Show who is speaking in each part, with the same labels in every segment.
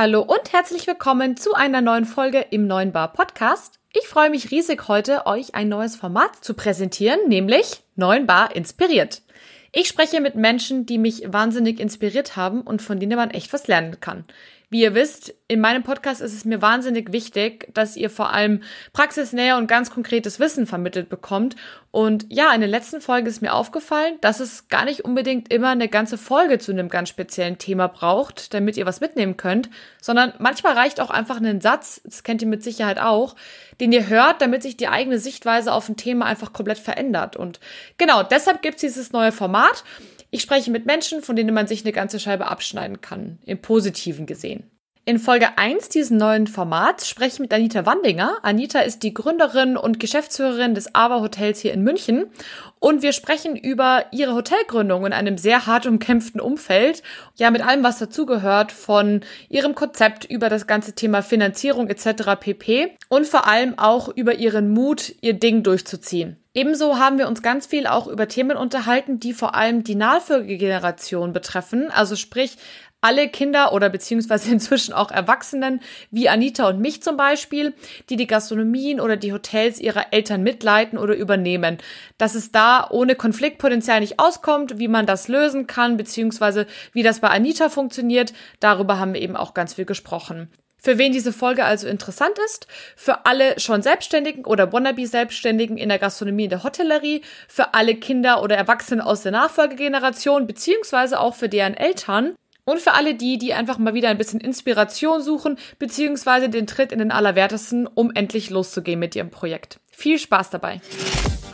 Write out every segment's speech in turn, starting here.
Speaker 1: Hallo und herzlich willkommen zu einer neuen Folge im Neuen Bar Podcast. Ich freue mich riesig heute, euch ein neues Format zu präsentieren, nämlich Neuen Bar inspiriert. Ich spreche mit Menschen, die mich wahnsinnig inspiriert haben und von denen man echt was lernen kann. Wie ihr wisst, in meinem Podcast ist es mir wahnsinnig wichtig, dass ihr vor allem praxisnäher und ganz konkretes Wissen vermittelt bekommt. Und ja, in der letzten Folge ist mir aufgefallen, dass es gar nicht unbedingt immer eine ganze Folge zu einem ganz speziellen Thema braucht, damit ihr was mitnehmen könnt, sondern manchmal reicht auch einfach ein Satz, das kennt ihr mit Sicherheit auch, den ihr hört, damit sich die eigene Sichtweise auf ein Thema einfach komplett verändert. Und genau, deshalb gibt's dieses neue Format. Ich spreche mit Menschen, von denen man sich eine ganze Scheibe abschneiden kann, im positiven gesehen. In Folge 1 dieses neuen Formats spreche ich mit Anita Wandinger. Anita ist die Gründerin und Geschäftsführerin des Ava Hotels hier in München. Und wir sprechen über ihre Hotelgründung in einem sehr hart umkämpften Umfeld. Ja, mit allem, was dazugehört, von ihrem Konzept über das ganze Thema Finanzierung etc. pp. Und vor allem auch über ihren Mut, ihr Ding durchzuziehen. Ebenso haben wir uns ganz viel auch über Themen unterhalten, die vor allem die Nachfolgegeneration betreffen. Also sprich, alle Kinder oder beziehungsweise inzwischen auch Erwachsenen, wie Anita und mich zum Beispiel, die die Gastronomien oder die Hotels ihrer Eltern mitleiten oder übernehmen. Dass es da ohne Konfliktpotenzial nicht auskommt, wie man das lösen kann, beziehungsweise wie das bei Anita funktioniert, darüber haben wir eben auch ganz viel gesprochen. Für wen diese Folge also interessant ist, für alle schon Selbstständigen oder Wannabe-Selbstständigen in der Gastronomie, in der Hotellerie, für alle Kinder oder Erwachsenen aus der Nachfolgegeneration, beziehungsweise auch für deren Eltern und für alle die, die einfach mal wieder ein bisschen Inspiration suchen, beziehungsweise den Tritt in den Allerwertesten, um endlich loszugehen mit ihrem Projekt. Viel Spaß dabei!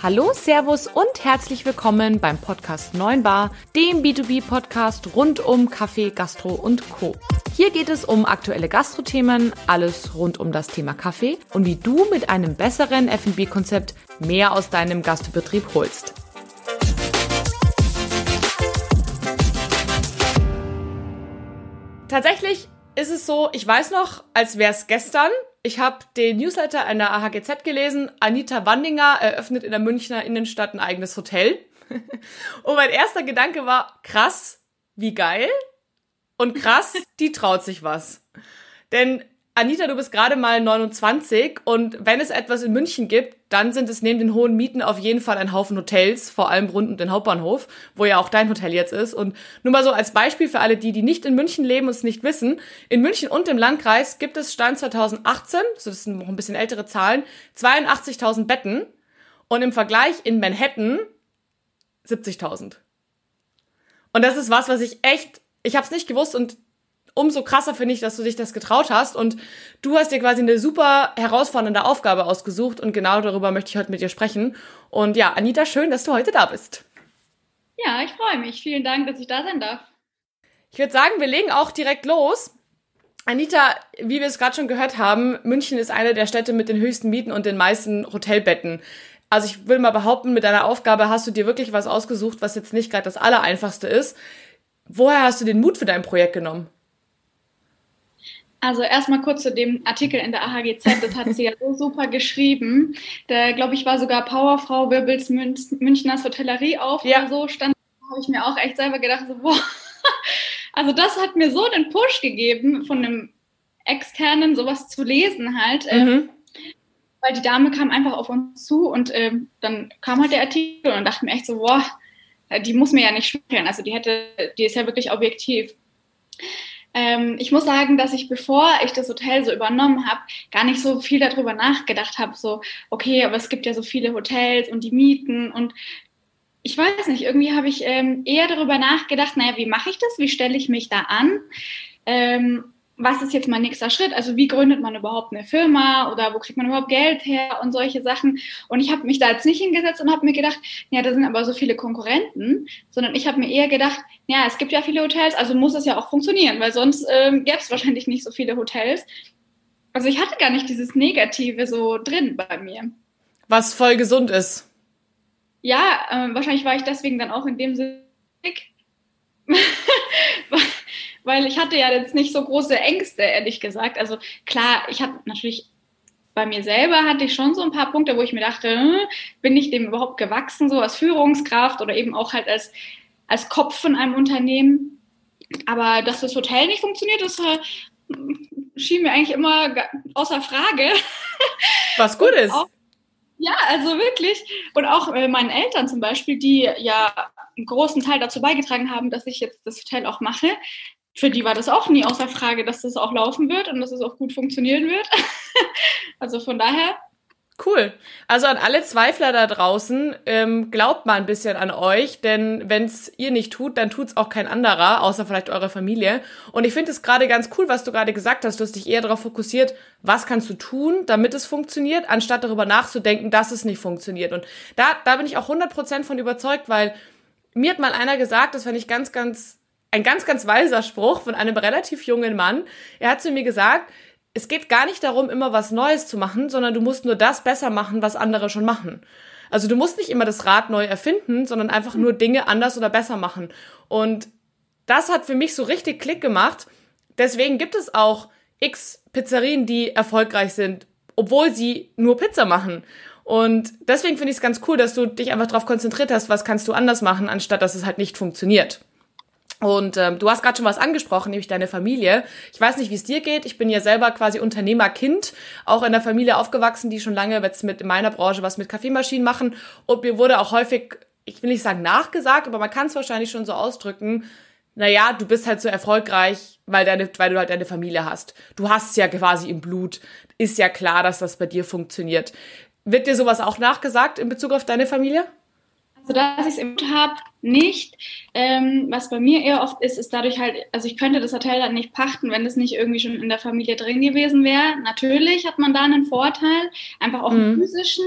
Speaker 1: Hallo, Servus und herzlich willkommen beim Podcast 9 Bar, dem B2B-Podcast rund um Kaffee, Gastro und Co. Hier geht es um aktuelle Gastrothemen, alles rund um das Thema Kaffee und wie du mit einem besseren F&B-Konzept mehr aus deinem Gastbetrieb holst. Tatsächlich ist es so, ich weiß noch, als wäre es gestern, ich habe den Newsletter einer AHGZ gelesen. Anita Wandinger eröffnet in der Münchner Innenstadt ein eigenes Hotel. Und mein erster Gedanke war, krass, wie geil. Und krass, die traut sich was. Denn Anita, du bist gerade mal 29 und wenn es etwas in München gibt, dann sind es neben den hohen Mieten auf jeden Fall ein Haufen Hotels, vor allem rund um den Hauptbahnhof, wo ja auch dein Hotel jetzt ist. Und nur mal so als Beispiel für alle die, die nicht in München leben und es nicht wissen. In München und im Landkreis gibt es Stand 2018, so das sind noch ein bisschen ältere Zahlen, 82.000 Betten und im Vergleich in Manhattan 70.000. Und das ist was, was ich echt, ich habe es nicht gewusst und umso krasser finde ich, dass du dich das getraut hast und du hast dir quasi eine super herausfordernde Aufgabe ausgesucht und genau darüber möchte ich heute mit dir sprechen. Und ja, Anita, schön, dass du heute da bist.
Speaker 2: Ja, ich freue mich. Vielen Dank, dass ich da sein darf.
Speaker 1: Ich würde sagen, wir legen auch direkt los. Anita, wie wir es gerade schon gehört haben, München ist eine der Städte mit den höchsten Mieten und den meisten Hotelbetten. Also ich will mal behaupten, mit deiner Aufgabe hast du dir wirklich was ausgesucht, was jetzt nicht gerade das Allereinfachste ist. Woher hast du den Mut für dein Projekt genommen?
Speaker 2: Also erstmal kurz zu dem Artikel in der AHGZ, das hat sie ja so super geschrieben. Da, glaube ich, war sogar Powerfrau Wirbels Münchners Hotellerie auf ja. oder so, stand, habe ich mir auch echt selber gedacht, so, boah, also das hat mir so den Push gegeben, von einem Externen sowas zu lesen halt. Ähm, mhm. weil die Dame kam einfach auf uns zu und ähm, dann kam halt der Artikel und dachte mir echt so, boah, die muss mir ja nicht schmecken. Also die hätte, die ist ja wirklich objektiv. Ähm, ich muss sagen, dass ich, bevor ich das Hotel so übernommen habe, gar nicht so viel darüber nachgedacht habe. So, okay, aber es gibt ja so viele Hotels und die Mieten und ich weiß nicht, irgendwie habe ich ähm, eher darüber nachgedacht, naja, wie mache ich das? Wie stelle ich mich da an? Ähm, was ist jetzt mein nächster Schritt? Also wie gründet man überhaupt eine Firma oder wo kriegt man überhaupt Geld her und solche Sachen. Und ich habe mich da jetzt nicht hingesetzt und habe mir gedacht, ja, da sind aber so viele Konkurrenten, sondern ich habe mir eher gedacht, ja, es gibt ja viele Hotels, also muss es ja auch funktionieren, weil sonst ähm, gäbe es wahrscheinlich nicht so viele Hotels. Also ich hatte gar nicht dieses Negative so drin bei mir.
Speaker 1: Was voll gesund ist.
Speaker 2: Ja, äh, wahrscheinlich war ich deswegen dann auch in dem Sinne weil ich hatte ja jetzt nicht so große Ängste, ehrlich gesagt. Also klar, ich hatte natürlich bei mir selber hatte ich schon so ein paar Punkte, wo ich mir dachte, hm, bin ich dem überhaupt gewachsen, so als Führungskraft oder eben auch halt als, als Kopf von einem Unternehmen. Aber dass das Hotel nicht funktioniert, das äh, schien mir eigentlich immer außer Frage.
Speaker 1: Was gut ist.
Speaker 2: Auch, ja, also wirklich. Und auch äh, meinen Eltern zum Beispiel, die ja einen großen Teil dazu beigetragen haben, dass ich jetzt das Hotel auch mache. Für die war das auch nie außer Frage, dass das auch laufen wird und dass es auch gut funktionieren wird. also von daher
Speaker 1: Cool. Also an alle Zweifler da draußen, ähm, glaubt mal ein bisschen an euch, denn wenn's ihr nicht tut, dann tut's auch kein anderer, außer vielleicht eure Familie. Und ich finde es gerade ganz cool, was du gerade gesagt hast. Du hast dich eher darauf fokussiert, was kannst du tun, damit es funktioniert, anstatt darüber nachzudenken, dass es nicht funktioniert. Und da, da bin ich auch 100% von überzeugt, weil mir hat mal einer gesagt, das fand ich ganz, ganz, ein ganz, ganz weiser Spruch von einem relativ jungen Mann. Er hat zu mir gesagt, es geht gar nicht darum, immer was Neues zu machen, sondern du musst nur das besser machen, was andere schon machen. Also du musst nicht immer das Rad neu erfinden, sondern einfach nur Dinge anders oder besser machen. Und das hat für mich so richtig Klick gemacht. Deswegen gibt es auch x Pizzerien, die erfolgreich sind, obwohl sie nur Pizza machen. Und deswegen finde ich es ganz cool, dass du dich einfach darauf konzentriert hast, was kannst du anders machen, anstatt dass es halt nicht funktioniert. Und ähm, du hast gerade schon was angesprochen, nämlich deine Familie. Ich weiß nicht, wie es dir geht. Ich bin ja selber quasi Unternehmerkind, auch in der Familie aufgewachsen, die schon lange jetzt mit in meiner Branche was mit Kaffeemaschinen machen. Und mir wurde auch häufig, ich will nicht sagen nachgesagt, aber man kann es wahrscheinlich schon so ausdrücken, naja, du bist halt so erfolgreich, weil, deine, weil du halt deine Familie hast. Du hast es ja quasi im Blut. Ist ja klar, dass das bei dir funktioniert. Wird dir sowas auch nachgesagt in Bezug auf deine Familie?
Speaker 2: Also, dass ich es im habe, nicht. Ähm, was bei mir eher oft ist, ist dadurch halt, also ich könnte das Hotel dann nicht pachten, wenn es nicht irgendwie schon in der Familie drin gewesen wäre. Natürlich hat man da einen Vorteil, einfach auch mhm. einen physischen.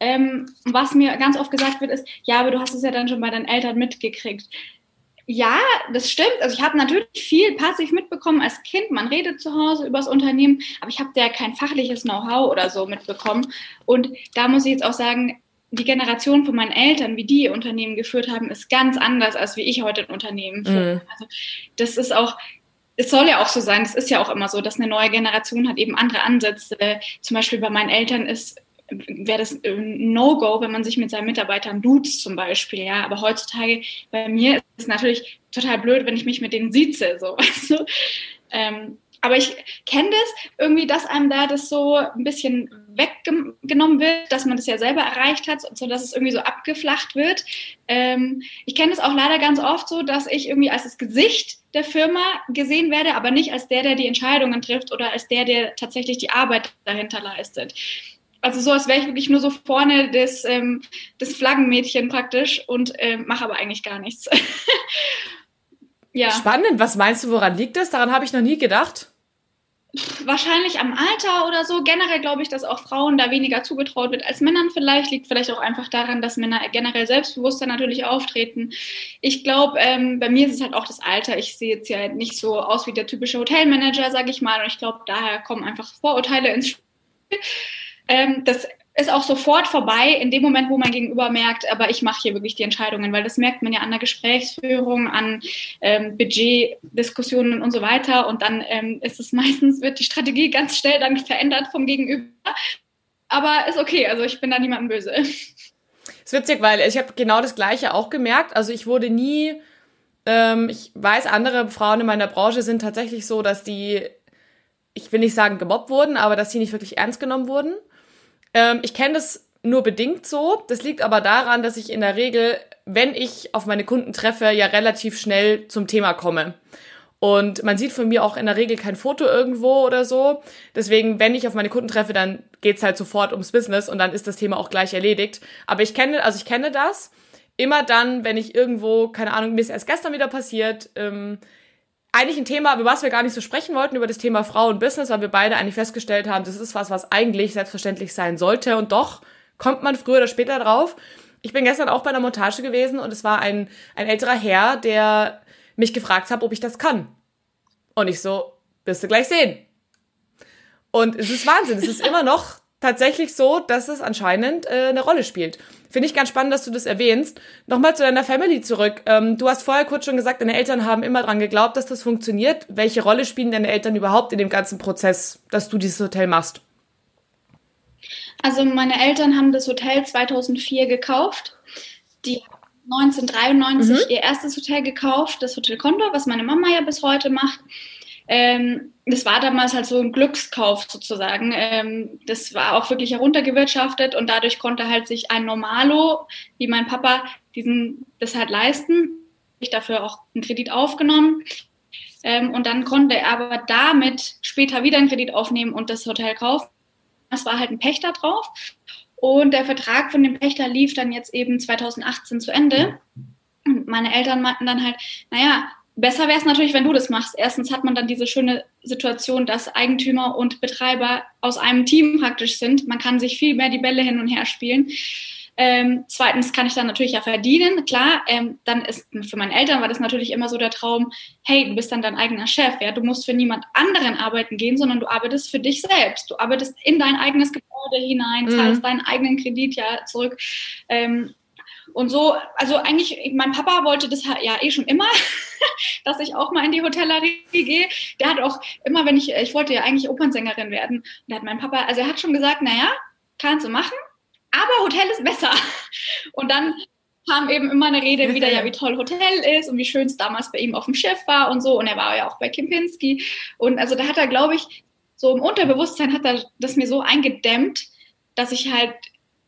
Speaker 2: Ähm, was mir ganz oft gesagt wird, ist, ja, aber du hast es ja dann schon bei deinen Eltern mitgekriegt. Ja, das stimmt. Also ich habe natürlich viel passiv mitbekommen als Kind. Man redet zu Hause über das Unternehmen, aber ich habe da kein fachliches Know-how oder so mitbekommen. Und da muss ich jetzt auch sagen, die Generation von meinen Eltern, wie die ihr Unternehmen geführt haben, ist ganz anders, als wie ich heute ein Unternehmen führe. Mhm. Also das ist auch, es soll ja auch so sein, es ist ja auch immer so, dass eine neue Generation hat eben andere Ansätze. Zum Beispiel bei meinen Eltern ist wäre das ein No-Go, wenn man sich mit seinen Mitarbeitern duzt zum Beispiel, ja. Aber heutzutage bei mir ist es natürlich total blöd, wenn ich mich mit denen sieze, so, du. Ähm, aber ich kenne das irgendwie, dass einem da das so ein bisschen weggenommen wird, dass man das ja selber erreicht hat, so dass es irgendwie so abgeflacht wird. Ähm, ich kenne es auch leider ganz oft so, dass ich irgendwie als das Gesicht der Firma gesehen werde, aber nicht als der, der die Entscheidungen trifft oder als der, der tatsächlich die Arbeit dahinter leistet. Also so, als wäre ich wirklich nur so vorne des, ähm, des Flaggenmädchen praktisch und äh, mache aber eigentlich gar nichts.
Speaker 1: ja. Spannend. Was meinst du, woran liegt das? Daran habe ich noch nie gedacht
Speaker 2: wahrscheinlich am Alter oder so. Generell glaube ich, dass auch Frauen da weniger zugetraut wird als Männern vielleicht. Liegt vielleicht auch einfach daran, dass Männer generell selbstbewusster natürlich auftreten. Ich glaube, ähm, bei mir ist es halt auch das Alter. Ich sehe jetzt ja halt nicht so aus wie der typische Hotelmanager, sage ich mal. Und ich glaube, daher kommen einfach Vorurteile ins Spiel. Ähm, das ist auch sofort vorbei in dem Moment, wo man gegenüber merkt, aber ich mache hier wirklich die Entscheidungen, weil das merkt man ja an der Gesprächsführung, an ähm, Budgetdiskussionen und so weiter. Und dann ähm, ist es meistens, wird die Strategie ganz schnell dann verändert vom Gegenüber. Aber ist okay, also ich bin da niemandem böse.
Speaker 1: ist witzig, weil ich habe genau das Gleiche auch gemerkt. Also ich wurde nie, ähm, ich weiß, andere Frauen in meiner Branche sind tatsächlich so, dass die, ich will nicht sagen gemobbt wurden, aber dass sie nicht wirklich ernst genommen wurden. Ähm, ich kenne das nur bedingt so. Das liegt aber daran, dass ich in der Regel, wenn ich auf meine Kunden treffe, ja relativ schnell zum Thema komme. Und man sieht von mir auch in der Regel kein Foto irgendwo oder so. Deswegen, wenn ich auf meine Kunden treffe, dann geht's halt sofort ums Business und dann ist das Thema auch gleich erledigt. Aber ich kenne, also ich kenne das. Immer dann, wenn ich irgendwo, keine Ahnung, mir ist erst gestern wieder passiert, ähm, eigentlich ein Thema, über was wir gar nicht so sprechen wollten, über das Thema Frau und Business, weil wir beide eigentlich festgestellt haben, das ist was, was eigentlich selbstverständlich sein sollte und doch kommt man früher oder später drauf. Ich bin gestern auch bei einer Montage gewesen und es war ein, ein älterer Herr, der mich gefragt hat, ob ich das kann. Und ich so, wirst du gleich sehen. Und es ist Wahnsinn. Es ist immer noch tatsächlich so, dass es anscheinend äh, eine Rolle spielt. Finde ich ganz spannend, dass du das erwähnst. Nochmal zu deiner Family zurück. Ähm, du hast vorher kurz schon gesagt, deine Eltern haben immer dran geglaubt, dass das funktioniert. Welche Rolle spielen deine Eltern überhaupt in dem ganzen Prozess, dass du dieses Hotel machst?
Speaker 2: Also meine Eltern haben das Hotel 2004 gekauft. Die 1993 mhm. ihr erstes Hotel gekauft, das Hotel Condor, was meine Mama ja bis heute macht. Ähm, das war damals halt so ein Glückskauf sozusagen. Ähm, das war auch wirklich heruntergewirtschaftet und dadurch konnte halt sich ein Normalo, wie mein Papa, diesen, das halt leisten. Ich dafür auch einen Kredit aufgenommen. Ähm, und dann konnte er aber damit später wieder einen Kredit aufnehmen und das Hotel kaufen. Es war halt ein Pächter drauf. Und der Vertrag von dem Pächter lief dann jetzt eben 2018 zu Ende. Und meine Eltern meinten dann halt, naja, besser wäre es natürlich, wenn du das machst. Erstens hat man dann diese schöne Situation, dass Eigentümer und Betreiber aus einem Team praktisch sind. Man kann sich viel mehr die Bälle hin und her spielen. Ähm, zweitens kann ich dann natürlich ja verdienen, klar. Ähm, dann ist für meine Eltern war das natürlich immer so der Traum, hey, du bist dann dein eigener Chef, ja, du musst für niemand anderen arbeiten gehen, sondern du arbeitest für dich selbst. Du arbeitest in dein eigenes Gebäude hinein, zahlst mhm. deinen eigenen Kredit ja zurück. Ähm, und so, also eigentlich, mein Papa wollte das ja eh schon immer, dass ich auch mal in die Hotellerie gehe. Der hat auch immer, wenn ich, ich wollte ja eigentlich Opernsängerin werden, und da hat mein Papa, also er hat schon gesagt, naja, kannst du machen, aber Hotel ist besser. Und dann kam eben immer eine Rede wieder, ja, wie toll Hotel ist und wie schön es damals bei ihm auf dem Schiff war und so. Und er war ja auch bei Kempinski. Und also da hat er, glaube ich, so im Unterbewusstsein hat er das mir so eingedämmt, dass ich halt,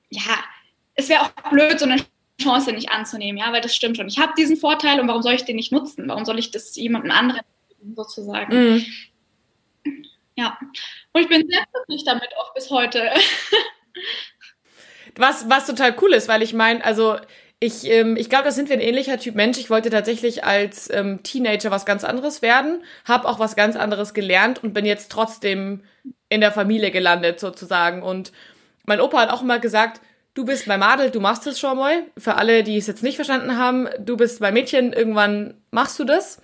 Speaker 2: ja, es wäre auch blöd, so eine Chance nicht anzunehmen, ja, weil das stimmt schon. Ich habe diesen Vorteil und warum soll ich den nicht nutzen? Warum soll ich das jemandem anderen sozusagen? Mm. Ja, und ich bin sehr glücklich damit auch bis heute.
Speaker 1: Was, was total cool ist, weil ich meine, also ich, ähm, ich glaube, da sind wir ein ähnlicher Typ Mensch. Ich wollte tatsächlich als ähm, Teenager was ganz anderes werden, habe auch was ganz anderes gelernt und bin jetzt trotzdem in der Familie gelandet sozusagen. Und mein Opa hat auch immer gesagt, du bist bei Madel, du machst es schon mal. Für alle, die es jetzt nicht verstanden haben, du bist bei Mädchen, irgendwann machst du das.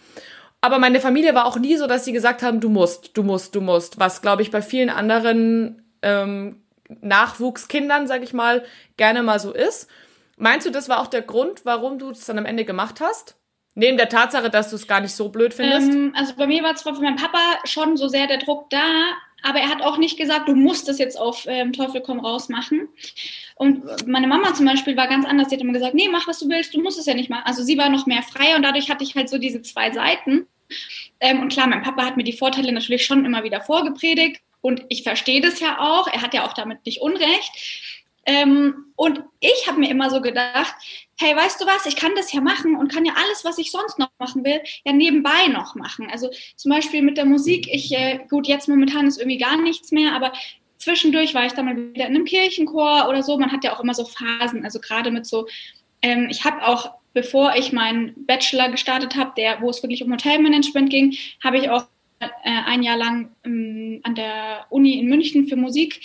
Speaker 1: Aber meine Familie war auch nie so, dass sie gesagt haben, du musst, du musst, du musst. Was, glaube ich, bei vielen anderen ähm, Nachwuchskindern, sag ich mal, gerne mal so ist. Meinst du, das war auch der Grund, warum du es dann am Ende gemacht hast? Neben der Tatsache, dass du es gar nicht so blöd findest?
Speaker 2: Ähm, also bei mir war zwar für meinen Papa schon so sehr der Druck da, aber er hat auch nicht gesagt, du musst es jetzt auf ähm, Teufel komm raus machen. Und meine Mama zum Beispiel war ganz anders. Sie hat immer gesagt, nee, mach was du willst, du musst es ja nicht machen. Also sie war noch mehr frei und dadurch hatte ich halt so diese zwei Seiten. Ähm, und klar, mein Papa hat mir die Vorteile natürlich schon immer wieder vorgepredigt. Und ich verstehe das ja auch. Er hat ja auch damit nicht Unrecht. Ähm, und ich habe mir immer so gedacht, hey, weißt du was, ich kann das ja machen und kann ja alles, was ich sonst noch machen will, ja nebenbei noch machen. Also zum Beispiel mit der Musik, ich, äh, gut, jetzt momentan ist irgendwie gar nichts mehr, aber zwischendurch war ich dann mal wieder in einem Kirchenchor oder so. Man hat ja auch immer so Phasen, also gerade mit so, ähm, ich habe auch, bevor ich meinen Bachelor gestartet habe, der, wo es wirklich um Hotelmanagement ging, habe ich auch äh, ein Jahr lang ähm, an der Uni in München für Musik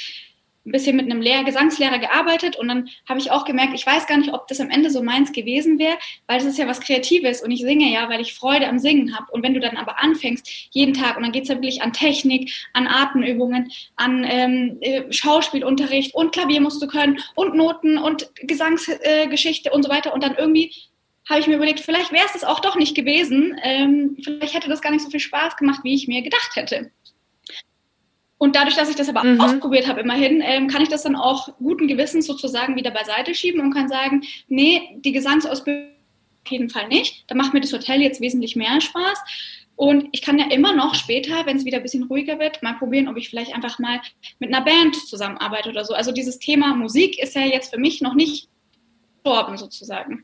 Speaker 2: ein bisschen mit einem Lehr Gesangslehrer gearbeitet und dann habe ich auch gemerkt, ich weiß gar nicht, ob das am Ende so meins gewesen wäre, weil das ist ja was Kreatives und ich singe ja, weil ich Freude am Singen habe. Und wenn du dann aber anfängst, jeden Tag, und dann geht es ja wirklich an Technik, an Atemübungen, an ähm, äh, Schauspielunterricht und Klavier musst du können und Noten und Gesangsgeschichte äh, und so weiter und dann irgendwie habe ich mir überlegt, vielleicht wäre es das auch doch nicht gewesen. Ähm, vielleicht hätte das gar nicht so viel Spaß gemacht, wie ich mir gedacht hätte. Und dadurch, dass ich das aber mhm. ausprobiert habe, immerhin, ähm, kann ich das dann auch guten Gewissens sozusagen wieder beiseite schieben und kann sagen, nee, die Gesangsausbildung auf jeden Fall nicht. Da macht mir das Hotel jetzt wesentlich mehr Spaß. Und ich kann ja immer noch später, wenn es wieder ein bisschen ruhiger wird, mal probieren, ob ich vielleicht einfach mal mit einer Band zusammenarbeite oder so. Also dieses Thema Musik ist ja jetzt für mich noch nicht gestorben sozusagen.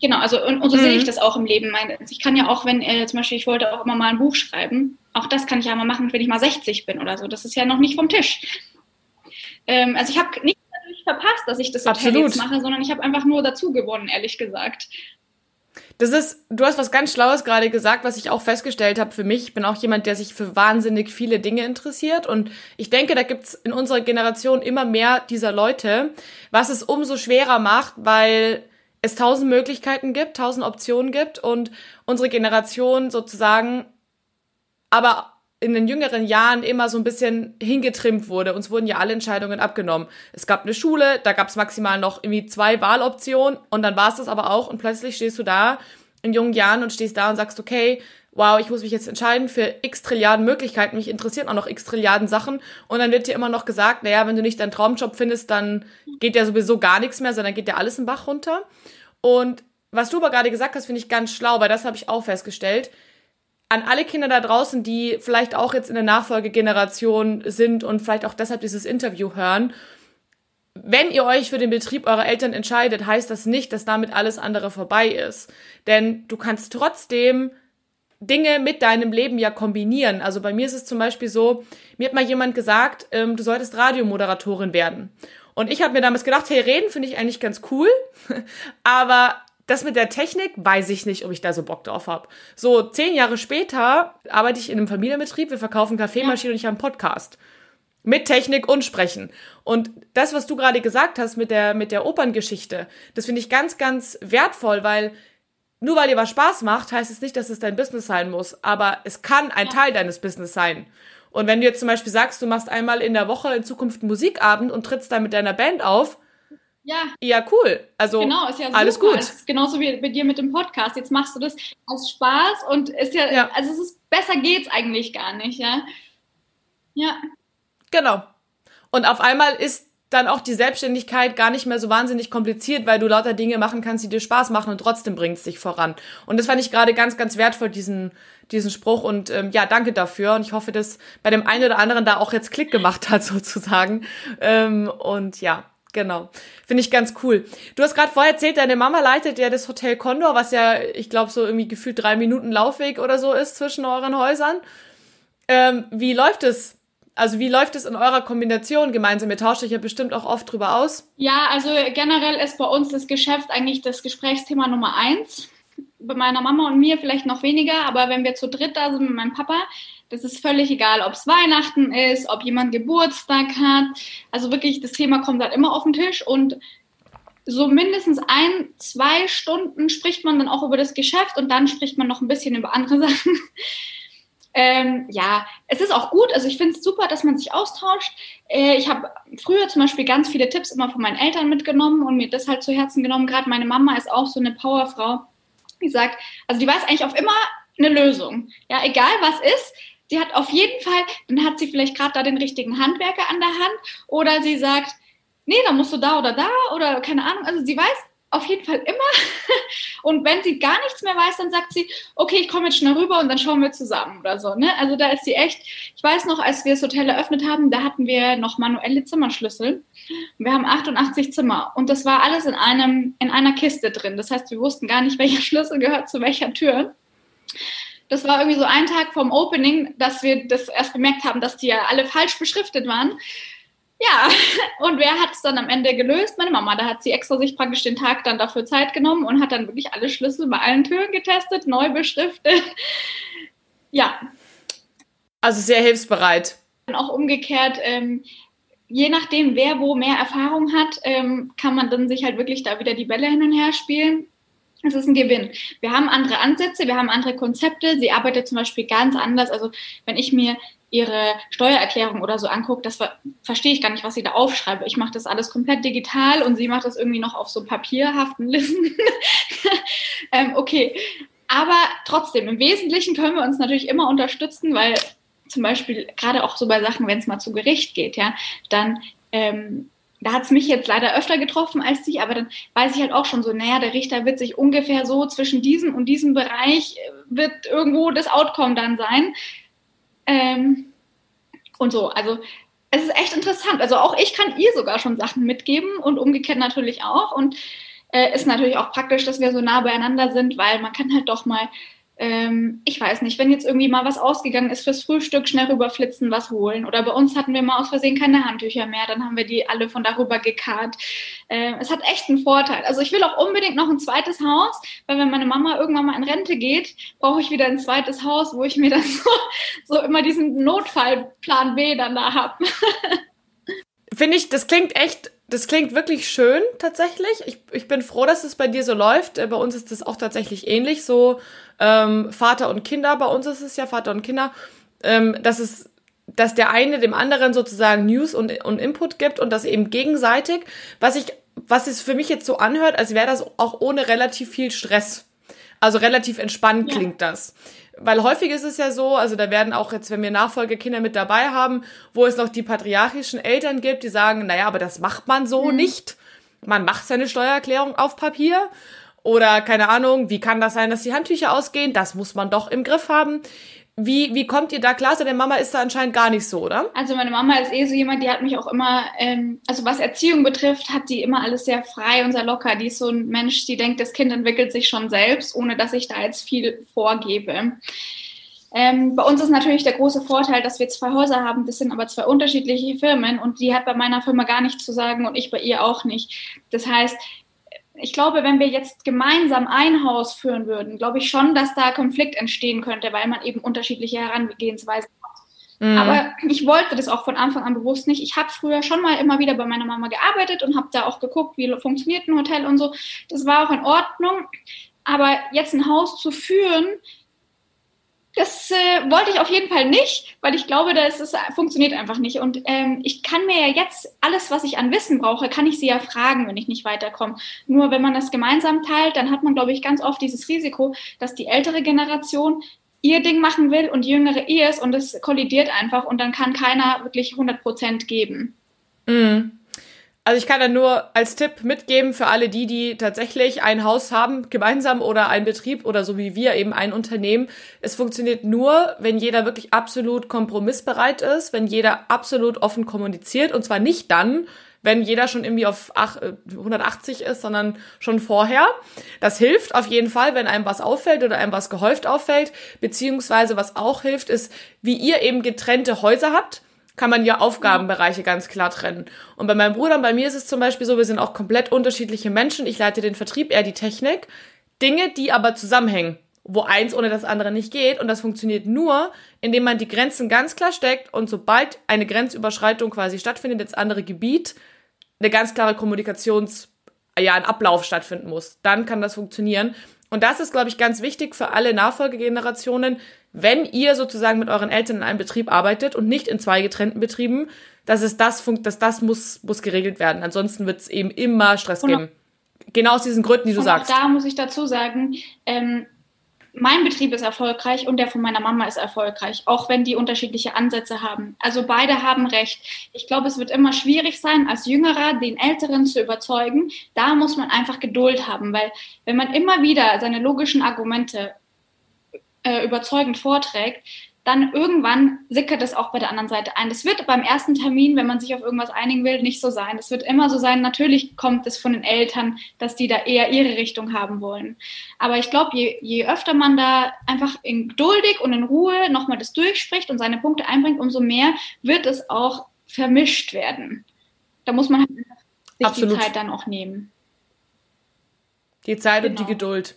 Speaker 2: Genau, also und, und so mhm. sehe ich das auch im Leben. Ich kann ja auch, wenn äh, zum Beispiel, ich wollte auch immer mal ein Buch schreiben, auch das kann ich ja mal machen, wenn ich mal 60 bin oder so. Das ist ja noch nicht vom Tisch. Ähm, also ich habe nicht verpasst, dass ich das jetzt mache, sondern ich habe einfach nur dazu gewonnen, ehrlich gesagt.
Speaker 1: Das ist, du hast was ganz Schlaues gerade gesagt, was ich auch festgestellt habe für mich. Ich bin auch jemand, der sich für wahnsinnig viele Dinge interessiert. Und ich denke, da gibt's in unserer Generation immer mehr dieser Leute, was es umso schwerer macht, weil es tausend Möglichkeiten gibt, tausend Optionen gibt und unsere Generation sozusagen aber in den jüngeren Jahren immer so ein bisschen hingetrimmt wurde. Uns wurden ja alle Entscheidungen abgenommen. Es gab eine Schule, da gab es maximal noch irgendwie zwei Wahloptionen und dann war es das aber auch und plötzlich stehst du da in jungen Jahren und stehst da und sagst, okay, wow, ich muss mich jetzt entscheiden für x Trilliarden Möglichkeiten, mich interessieren auch noch x Trilliarden Sachen und dann wird dir immer noch gesagt, naja, wenn du nicht deinen Traumjob findest, dann geht ja sowieso gar nichts mehr, sondern geht ja alles im Bach runter. Und was du aber gerade gesagt hast, finde ich ganz schlau, weil das habe ich auch festgestellt an alle Kinder da draußen, die vielleicht auch jetzt in der Nachfolgegeneration sind und vielleicht auch deshalb dieses Interview hören. Wenn ihr euch für den Betrieb eurer Eltern entscheidet, heißt das nicht, dass damit alles andere vorbei ist. Denn du kannst trotzdem Dinge mit deinem Leben ja kombinieren. Also bei mir ist es zum Beispiel so, mir hat mal jemand gesagt, ähm, du solltest Radiomoderatorin werden. Und ich habe mir damals gedacht, hey, reden finde ich eigentlich ganz cool, aber das mit der Technik weiß ich nicht, ob ich da so Bock drauf habe. So, zehn Jahre später arbeite ich in einem Familienbetrieb, wir verkaufen Kaffeemaschinen ja. und ich habe einen Podcast. Mit Technik und Sprechen. Und das, was du gerade gesagt hast mit der, mit der Operngeschichte, das finde ich ganz, ganz wertvoll, weil nur weil dir was Spaß macht, heißt es nicht, dass es dein Business sein muss. Aber es kann ein ja. Teil deines Business sein. Und wenn du jetzt zum Beispiel sagst, du machst einmal in der Woche in Zukunft einen Musikabend und trittst dann mit deiner Band auf, ja. Ja, cool. Also genau, ist ja alles super. gut. Ist
Speaker 2: genauso wie bei dir mit dem Podcast. Jetzt machst du das aus Spaß und ist ja, ja. also es ist besser geht's eigentlich gar nicht, ja. Ja.
Speaker 1: Genau. Und auf einmal ist dann auch die Selbstständigkeit gar nicht mehr so wahnsinnig kompliziert, weil du lauter Dinge machen kannst, die dir Spaß machen und trotzdem bringst dich voran. Und das fand ich gerade ganz, ganz wertvoll, diesen, diesen Spruch. Und ähm, ja, danke dafür. Und ich hoffe, dass bei dem einen oder anderen da auch jetzt Klick gemacht hat, sozusagen. Ähm, und ja, Genau. Finde ich ganz cool. Du hast gerade vorher erzählt, deine Mama leitet ja das Hotel Condor, was ja, ich glaube, so irgendwie gefühlt drei Minuten Laufweg oder so ist zwischen euren Häusern. Ähm, wie läuft es? Also wie läuft es in eurer Kombination gemeinsam? Ihr tauscht euch ja bestimmt auch oft drüber aus.
Speaker 2: Ja, also generell ist bei uns das Geschäft eigentlich das Gesprächsthema Nummer eins. Bei meiner Mama und mir vielleicht noch weniger, aber wenn wir zu dritt da sind mit meinem Papa, das ist völlig egal, ob es Weihnachten ist, ob jemand Geburtstag hat. Also wirklich, das Thema kommt halt immer auf den Tisch und so mindestens ein, zwei Stunden spricht man dann auch über das Geschäft und dann spricht man noch ein bisschen über andere Sachen. ähm, ja, es ist auch gut. Also ich finde es super, dass man sich austauscht. Äh, ich habe früher zum Beispiel ganz viele Tipps immer von meinen Eltern mitgenommen und mir das halt zu Herzen genommen. Gerade meine Mama ist auch so eine Powerfrau. Die sagt, also die weiß eigentlich auf immer eine Lösung. Ja, egal was ist, sie hat auf jeden Fall, dann hat sie vielleicht gerade da den richtigen Handwerker an der Hand oder sie sagt, nee, da musst du da oder da oder keine Ahnung. Also sie weiß auf jeden Fall immer. Und wenn sie gar nichts mehr weiß, dann sagt sie, okay, ich komme jetzt schnell rüber und dann schauen wir zusammen oder so. Ne? Also da ist sie echt, ich weiß noch, als wir das Hotel eröffnet haben, da hatten wir noch manuelle Zimmerschlüssel. Wir haben 88 Zimmer und das war alles in einem, in einer Kiste drin. Das heißt, wir wussten gar nicht, welcher Schlüssel gehört zu welcher Tür das war irgendwie so ein Tag vom Opening, dass wir das erst bemerkt haben, dass die ja alle falsch beschriftet waren. Ja, und wer hat es dann am Ende gelöst? Meine Mama. Da hat sie extra sich praktisch den Tag dann dafür Zeit genommen und hat dann wirklich alle Schlüssel bei allen Türen getestet, neu beschriftet. Ja.
Speaker 1: Also sehr hilfsbereit.
Speaker 2: Und auch umgekehrt, ähm, je nachdem, wer wo mehr Erfahrung hat, ähm, kann man dann sich halt wirklich da wieder die Bälle hin und her spielen. Es ist ein Gewinn. Wir haben andere Ansätze, wir haben andere Konzepte. Sie arbeitet zum Beispiel ganz anders. Also wenn ich mir ihre Steuererklärung oder so angucke, das ver verstehe ich gar nicht, was sie da aufschreibe. Ich mache das alles komplett digital und sie macht das irgendwie noch auf so papierhaften Listen. ähm, okay, aber trotzdem, im Wesentlichen können wir uns natürlich immer unterstützen, weil zum Beispiel gerade auch so bei Sachen, wenn es mal zu Gericht geht, ja, dann ähm, da hat es mich jetzt leider öfter getroffen als dich, aber dann weiß ich halt auch schon so, naja, der Richter wird sich ungefähr so zwischen diesem und diesem Bereich äh, wird irgendwo das Outcome dann sein. Ähm, und so, also es ist echt interessant. Also auch ich kann ihr sogar schon Sachen mitgeben und umgekehrt natürlich auch. Und äh, ist natürlich auch praktisch, dass wir so nah beieinander sind, weil man kann halt doch mal ähm, ich weiß nicht, wenn jetzt irgendwie mal was ausgegangen ist fürs Frühstück, schnell rüberflitzen, was holen. Oder bei uns hatten wir mal aus Versehen keine Handtücher mehr, dann haben wir die alle von darüber gekarrt. Ähm, es hat echt einen Vorteil. Also ich will auch unbedingt noch ein zweites Haus, weil wenn meine Mama irgendwann mal in Rente geht, brauche ich wieder ein zweites Haus, wo ich mir dann so, so immer diesen Notfallplan B dann da habe.
Speaker 1: Finde ich, das klingt echt das klingt wirklich schön tatsächlich. Ich, ich bin froh, dass es bei dir so läuft. Äh, bei uns ist das auch tatsächlich ähnlich, so ähm, Vater und Kinder. Bei uns ist es ja Vater und Kinder, ähm, dass es dass der eine dem anderen sozusagen News und, und Input gibt und das eben gegenseitig, was ich, was es für mich jetzt so anhört, als wäre das auch ohne relativ viel Stress. Also relativ entspannt ja. klingt das weil häufig ist es ja so, also da werden auch jetzt, wenn wir Nachfolgekinder mit dabei haben, wo es noch die patriarchischen Eltern gibt, die sagen, naja, aber das macht man so mhm. nicht. Man macht seine Steuererklärung auf Papier. Oder keine Ahnung, wie kann das sein, dass die Handtücher ausgehen? Das muss man doch im Griff haben. Wie, wie kommt ihr da klar? Also, deine Mama ist da anscheinend gar nicht so, oder?
Speaker 2: Also meine Mama ist eh so jemand, die hat mich auch immer, ähm, also was Erziehung betrifft, hat die immer alles sehr frei und sehr locker. Die ist so ein Mensch, die denkt, das Kind entwickelt sich schon selbst, ohne dass ich da jetzt viel vorgebe. Ähm, bei uns ist natürlich der große Vorteil, dass wir zwei Häuser haben. Das sind aber zwei unterschiedliche Firmen und die hat bei meiner Firma gar nichts zu sagen und ich bei ihr auch nicht. Das heißt, ich glaube, wenn wir jetzt gemeinsam ein Haus führen würden, glaube ich schon, dass da Konflikt entstehen könnte, weil man eben unterschiedliche Herangehensweisen hat. Mhm. Aber ich wollte das auch von Anfang an bewusst nicht. Ich habe früher schon mal immer wieder bei meiner Mama gearbeitet und habe da auch geguckt, wie funktioniert ein Hotel und so. Das war auch in Ordnung. Aber jetzt ein Haus zu führen, das äh, wollte ich auf jeden Fall nicht, weil ich glaube, dass es funktioniert einfach nicht. Und ähm, ich kann mir ja jetzt alles, was ich an Wissen brauche, kann ich sie ja fragen, wenn ich nicht weiterkomme. Nur wenn man das gemeinsam teilt, dann hat man, glaube ich, ganz oft dieses Risiko, dass die ältere Generation ihr Ding machen will und die jüngere ihrs und es kollidiert einfach und dann kann keiner wirklich 100 Prozent geben.
Speaker 1: Mhm. Also ich kann da nur als Tipp mitgeben für alle die, die tatsächlich ein Haus haben, gemeinsam oder ein Betrieb oder so wie wir eben ein Unternehmen. Es funktioniert nur, wenn jeder wirklich absolut kompromissbereit ist, wenn jeder absolut offen kommuniziert und zwar nicht dann, wenn jeder schon irgendwie auf 180 ist, sondern schon vorher. Das hilft auf jeden Fall, wenn einem was auffällt oder einem was gehäuft auffällt. Beziehungsweise was auch hilft, ist, wie ihr eben getrennte Häuser habt kann man ja Aufgabenbereiche ganz klar trennen. Und bei meinem Bruder und bei mir ist es zum Beispiel so, wir sind auch komplett unterschiedliche Menschen. Ich leite den Vertrieb, er die Technik. Dinge, die aber zusammenhängen, wo eins ohne das andere nicht geht. Und das funktioniert nur, indem man die Grenzen ganz klar steckt und sobald eine Grenzüberschreitung quasi stattfindet ins andere Gebiet, eine ganz klare Kommunikations, ja, ein Ablauf stattfinden muss. Dann kann das funktionieren. Und das ist, glaube ich, ganz wichtig für alle Nachfolgegenerationen, wenn ihr sozusagen mit euren Eltern in einem Betrieb arbeitet und nicht in zwei getrennten Betrieben, dass es das funkt, dass das muss, muss geregelt werden. Ansonsten wird es eben immer Stress geben. Genau aus diesen Gründen, die du
Speaker 2: und
Speaker 1: sagst.
Speaker 2: Da muss ich dazu sagen, ähm, mein Betrieb ist erfolgreich und der von meiner Mama ist erfolgreich, auch wenn die unterschiedliche Ansätze haben. Also beide haben recht. Ich glaube, es wird immer schwierig sein, als Jüngerer den Älteren zu überzeugen. Da muss man einfach Geduld haben, weil wenn man immer wieder seine logischen Argumente äh, überzeugend vorträgt, dann irgendwann sickert es auch bei der anderen Seite ein. Das wird beim ersten Termin, wenn man sich auf irgendwas einigen will, nicht so sein. Es wird immer so sein, natürlich kommt es von den Eltern, dass die da eher ihre Richtung haben wollen. Aber ich glaube, je, je öfter man da einfach in geduldig und in Ruhe nochmal das durchspricht und seine Punkte einbringt, umso mehr wird es auch vermischt werden. Da muss man halt sich Absolut. die Zeit dann auch nehmen.
Speaker 1: Die Zeit genau. und die genau. Geduld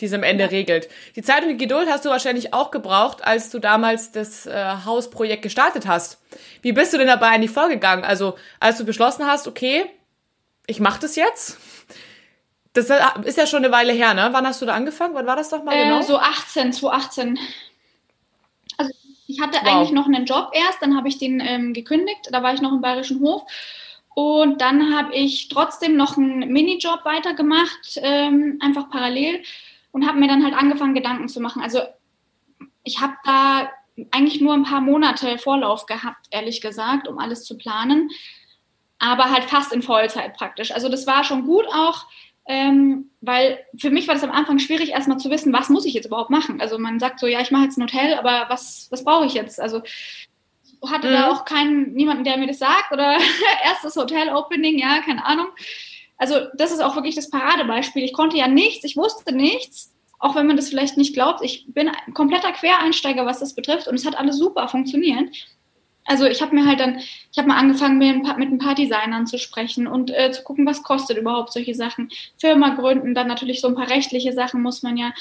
Speaker 1: die es am Ende regelt. Die Zeit und die Geduld hast du wahrscheinlich auch gebraucht, als du damals das äh, Hausprojekt gestartet hast. Wie bist du denn dabei an die vorgegangen? Also, als du beschlossen hast, okay, ich mache das jetzt. Das ist ja schon eine Weile her, ne? Wann hast du da angefangen? Wann war das doch mal
Speaker 2: äh, genau? So 18, 2018. Also ich hatte wow. eigentlich noch einen Job erst, dann habe ich den ähm, gekündigt. Da war ich noch im Bayerischen Hof. Und dann habe ich trotzdem noch einen Minijob weitergemacht, ähm, einfach parallel und habe mir dann halt angefangen, Gedanken zu machen. Also ich habe da eigentlich nur ein paar Monate Vorlauf gehabt, ehrlich gesagt, um alles zu planen, aber halt fast in Vollzeit praktisch. Also das war schon gut auch, ähm, weil für mich war das am Anfang schwierig, erstmal zu wissen, was muss ich jetzt überhaupt machen. Also man sagt so, ja, ich mache jetzt ein Hotel, aber was, was brauche ich jetzt? Also hatte mhm. da auch keinen, niemanden, der mir das sagt oder erstes Hotel-Opening, ja, keine Ahnung also das ist auch wirklich das Paradebeispiel. Ich konnte ja nichts, ich wusste nichts, auch wenn man das vielleicht nicht glaubt. Ich bin ein kompletter Quereinsteiger, was das betrifft und es hat alles super funktioniert. Also ich habe mir halt dann, ich habe mal angefangen, mir mit ein paar Designern zu sprechen und äh, zu gucken, was kostet überhaupt solche Sachen. Firma gründen, dann natürlich so ein paar rechtliche Sachen muss man ja.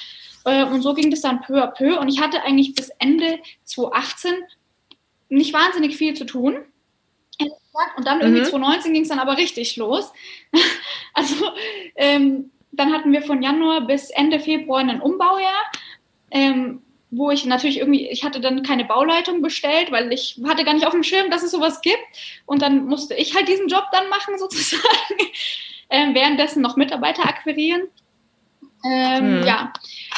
Speaker 2: Äh, und so ging das dann peu à peu. Und ich hatte eigentlich bis Ende 2018 nicht wahnsinnig viel zu tun. Und dann irgendwie mhm. 2019 ging es dann aber richtig los. also ähm, dann hatten wir von Januar bis Ende Februar ein Umbaujahr, ähm, wo ich natürlich irgendwie, ich hatte dann keine Bauleitung bestellt, weil ich hatte gar nicht auf dem Schirm, dass es sowas gibt. Und dann musste ich halt diesen Job dann machen sozusagen, ähm, währenddessen noch Mitarbeiter akquirieren. Ähm, hm. Ja,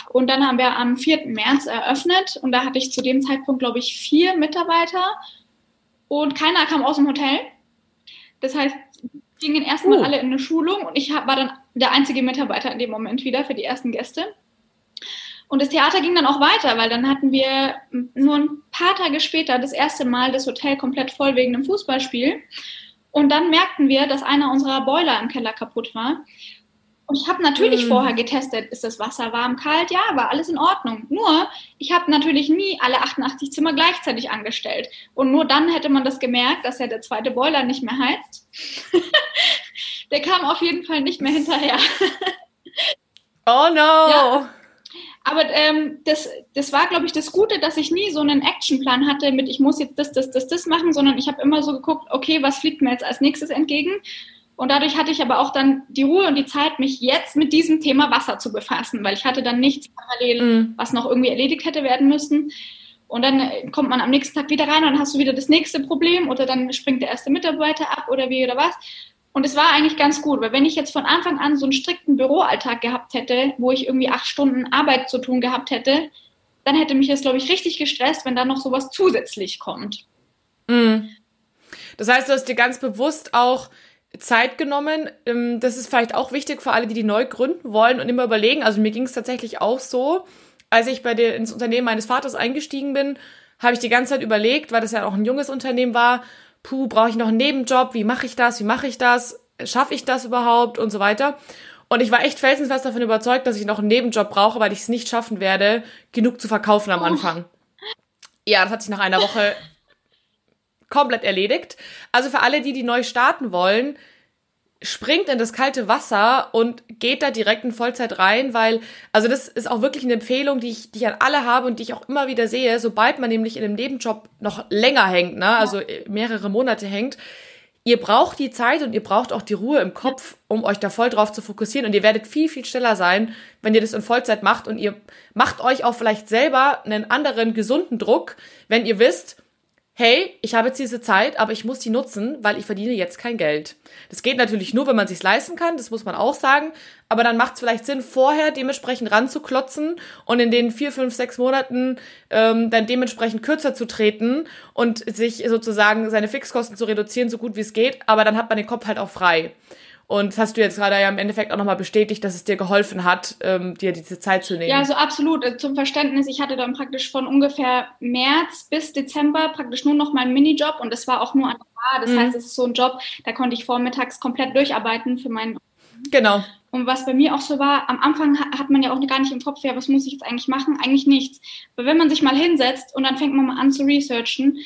Speaker 2: und dann haben wir am 4. März eröffnet und da hatte ich zu dem Zeitpunkt, glaube ich, vier Mitarbeiter und keiner kam aus dem Hotel. Das heißt, gingen erstmal uh. alle in eine Schulung und ich war dann der einzige Mitarbeiter in dem Moment wieder für die ersten Gäste. Und das Theater ging dann auch weiter, weil dann hatten wir nur ein paar Tage später das erste Mal das Hotel komplett voll wegen einem Fußballspiel. Und dann merkten wir, dass einer unserer Boiler im Keller kaputt war. Und ich habe natürlich mm. vorher getestet, ist das Wasser warm, kalt? Ja, war alles in Ordnung. Nur, ich habe natürlich nie alle 88 Zimmer gleichzeitig angestellt. Und nur dann hätte man das gemerkt, dass ja der zweite Boiler nicht mehr heizt. der kam auf jeden Fall nicht mehr hinterher.
Speaker 1: oh no! Ja.
Speaker 2: Aber ähm, das, das war, glaube ich, das Gute, dass ich nie so einen Actionplan hatte mit, ich muss jetzt das, das, das, das machen, sondern ich habe immer so geguckt, okay, was fliegt mir jetzt als nächstes entgegen? Und dadurch hatte ich aber auch dann die Ruhe und die Zeit, mich jetzt mit diesem Thema Wasser zu befassen, weil ich hatte dann nichts parallel, mm. was noch irgendwie erledigt hätte werden müssen. Und dann äh, kommt man am nächsten Tag wieder rein und dann hast du wieder das nächste Problem oder dann springt der erste Mitarbeiter ab oder wie oder was. Und es war eigentlich ganz gut, weil wenn ich jetzt von Anfang an so einen strikten Büroalltag gehabt hätte, wo ich irgendwie acht Stunden Arbeit zu tun gehabt hätte, dann hätte mich das, glaube ich, richtig gestresst, wenn da noch sowas zusätzlich kommt.
Speaker 1: Mm. Das heißt, du hast dir ganz bewusst auch Zeit genommen. Ähm, das ist vielleicht auch wichtig für alle, die die neu gründen wollen und immer überlegen. Also mir ging es tatsächlich auch so, als ich bei der, ins Unternehmen meines Vaters eingestiegen bin, habe ich die ganze Zeit überlegt, weil das ja auch ein junges Unternehmen war, puh, brauche ich noch einen Nebenjob? Wie mache ich das? Wie mache ich das? Schaffe ich das überhaupt? Und so weiter. Und ich war echt felsenfest davon überzeugt, dass ich noch einen Nebenjob brauche, weil ich es nicht schaffen werde, genug zu verkaufen am Anfang. Ja, das hat sich nach einer Woche komplett erledigt. Also für alle, die, die neu starten wollen, springt in das kalte Wasser und geht da direkt in Vollzeit rein, weil, also das ist auch wirklich eine Empfehlung, die ich, die ich an alle habe und die ich auch immer wieder sehe, sobald man nämlich in einem Nebenjob noch länger hängt, ne, also mehrere Monate hängt, ihr braucht die Zeit und ihr braucht auch die Ruhe im Kopf, um euch da voll drauf zu fokussieren und ihr werdet viel, viel schneller sein, wenn ihr das in Vollzeit macht und ihr macht euch auch vielleicht selber einen anderen gesunden Druck, wenn ihr wisst, hey, ich habe jetzt diese Zeit, aber ich muss die nutzen, weil ich verdiene jetzt kein Geld. Das geht natürlich nur, wenn man sich leisten kann, das muss man auch sagen. Aber dann macht es vielleicht Sinn, vorher dementsprechend ranzuklotzen und in den vier, fünf, sechs Monaten ähm, dann dementsprechend kürzer zu treten und sich sozusagen seine Fixkosten zu reduzieren, so gut wie es geht. Aber dann hat man den Kopf halt auch frei. Und das hast du jetzt gerade ja im Endeffekt auch nochmal bestätigt, dass es dir geholfen hat, ähm, dir diese Zeit zu nehmen.
Speaker 2: Ja, so absolut. Äh, zum Verständnis, ich hatte dann praktisch von ungefähr März bis Dezember praktisch nur noch meinen Minijob und das war auch nur an der Bar. Das mhm. heißt, es ist so ein Job, da konnte ich vormittags komplett durcharbeiten für meinen.
Speaker 1: Genau.
Speaker 2: Und was bei mir auch so war, am Anfang hat man ja auch gar nicht im Kopf, ja, was muss ich jetzt eigentlich machen? Eigentlich nichts. Aber wenn man sich mal hinsetzt und dann fängt man mal an zu researchen,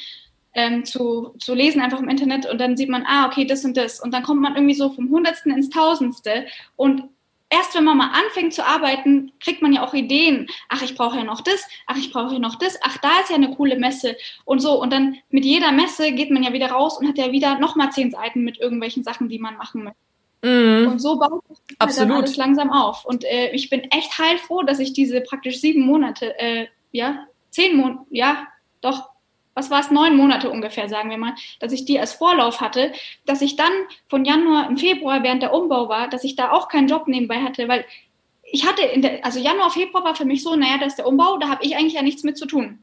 Speaker 2: ähm, zu, zu lesen, einfach im Internet und dann sieht man, ah, okay, das und das. Und dann kommt man irgendwie so vom Hundertsten ins Tausendste. Und erst wenn man mal anfängt zu arbeiten, kriegt man ja auch Ideen. Ach, ich brauche ja noch das, ach, ich brauche ja noch das, ach, da ist ja eine coole Messe und so. Und dann mit jeder Messe geht man ja wieder raus und hat ja wieder nochmal zehn Seiten mit irgendwelchen Sachen, die man machen möchte. Mhm. Und so baut sich halt dann alles langsam auf. Und äh, ich bin echt heilfroh, dass ich diese praktisch sieben Monate, äh, ja, zehn Monate, ja, doch, was war es, neun Monate ungefähr, sagen wir mal, dass ich die als Vorlauf hatte, dass ich dann von Januar im Februar, während der Umbau war, dass ich da auch keinen Job nebenbei hatte, weil ich hatte, in der, also Januar, Februar war für mich so, naja, das ist der Umbau, da habe ich eigentlich ja nichts mit zu tun.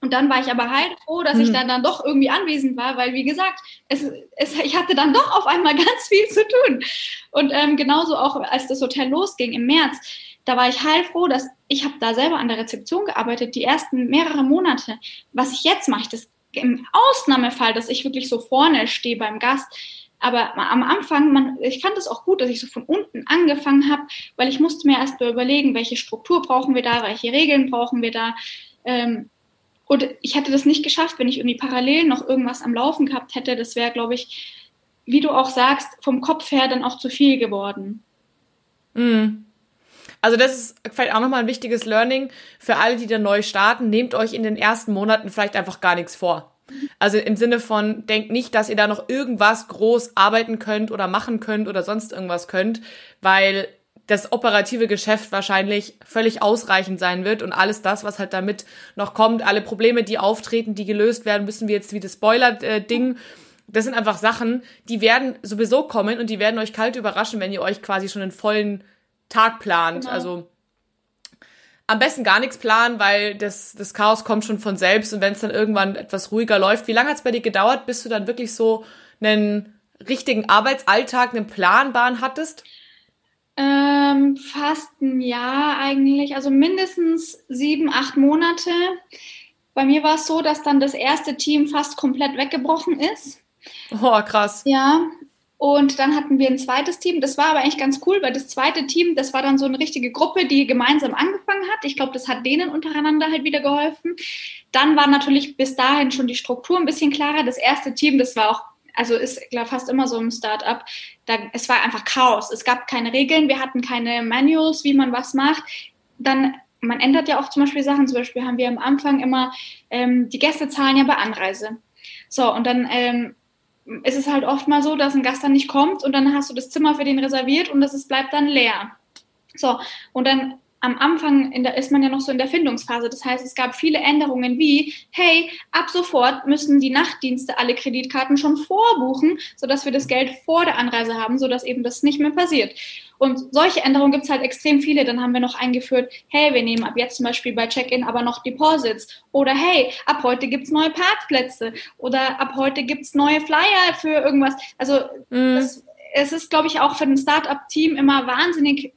Speaker 2: Und dann war ich aber heilfroh, dass mhm. ich dann, dann doch irgendwie anwesend war, weil, wie gesagt, es, es, ich hatte dann doch auf einmal ganz viel zu tun. Und ähm, genauso auch, als das Hotel losging im März, da war ich heilfroh, dass ich habe da selber an der Rezeption gearbeitet, die ersten mehrere Monate. Was ich jetzt mache, das im Ausnahmefall, dass ich wirklich so vorne stehe beim Gast. Aber am Anfang, man, ich fand es auch gut, dass ich so von unten angefangen habe, weil ich musste mir erst überlegen, welche Struktur brauchen wir da, welche Regeln brauchen wir da. Ähm, und ich hätte das nicht geschafft, wenn ich irgendwie parallel noch irgendwas am Laufen gehabt hätte. Das wäre, glaube ich, wie du auch sagst, vom Kopf her dann auch zu viel geworden.
Speaker 1: Mm. Also das ist vielleicht auch nochmal ein wichtiges Learning für alle, die da neu starten. Nehmt euch in den ersten Monaten vielleicht einfach gar nichts vor. Also im Sinne von, denkt nicht, dass ihr da noch irgendwas groß arbeiten könnt oder machen könnt oder sonst irgendwas könnt, weil das operative Geschäft wahrscheinlich völlig ausreichend sein wird und alles das, was halt damit noch kommt, alle Probleme, die auftreten, die gelöst werden müssen, wie jetzt wie das Spoiler-Ding, das sind einfach Sachen, die werden sowieso kommen und die werden euch kalt überraschen, wenn ihr euch quasi schon einen vollen Tag plant. Genau. Also am besten gar nichts planen, weil das, das Chaos kommt schon von selbst und wenn es dann irgendwann etwas ruhiger läuft. Wie lange hat es bei dir gedauert, bis du dann wirklich so einen richtigen Arbeitsalltag, einen Planbahn hattest?
Speaker 2: Ähm, fast ein Jahr eigentlich, also mindestens sieben, acht Monate. Bei mir war es so, dass dann das erste Team fast komplett weggebrochen ist.
Speaker 1: Oh, krass.
Speaker 2: Ja, und dann hatten wir ein zweites Team. Das war aber eigentlich ganz cool, weil das zweite Team, das war dann so eine richtige Gruppe, die gemeinsam angefangen hat. Ich glaube, das hat denen untereinander halt wieder geholfen. Dann war natürlich bis dahin schon die Struktur ein bisschen klarer. Das erste Team, das war auch, also ist glaub, fast immer so ein Startup. Da, es war einfach Chaos. Es gab keine Regeln, wir hatten keine Manuals, wie man was macht. Dann man ändert ja auch zum Beispiel Sachen. Zum Beispiel haben wir am Anfang immer ähm, die Gäste zahlen ja bei Anreise. So, und dann ähm, ist es halt oft mal so, dass ein Gast dann nicht kommt und dann hast du das Zimmer für den reserviert und das ist, bleibt dann leer. So, und dann am Anfang der, ist man ja noch so in der Findungsphase. Das heißt, es gab viele Änderungen wie, hey, ab sofort müssen die Nachtdienste alle Kreditkarten schon vorbuchen, sodass wir das Geld vor der Anreise haben, sodass eben das nicht mehr passiert. Und solche Änderungen gibt es halt extrem viele. Dann haben wir noch eingeführt, hey, wir nehmen ab jetzt zum Beispiel bei Check-in aber noch Deposits. Oder hey, ab heute gibt es neue Parkplätze. Oder ab heute gibt es neue Flyer für irgendwas. Also mhm. das, es ist, glaube ich, auch für ein Startup-Team immer wahnsinnig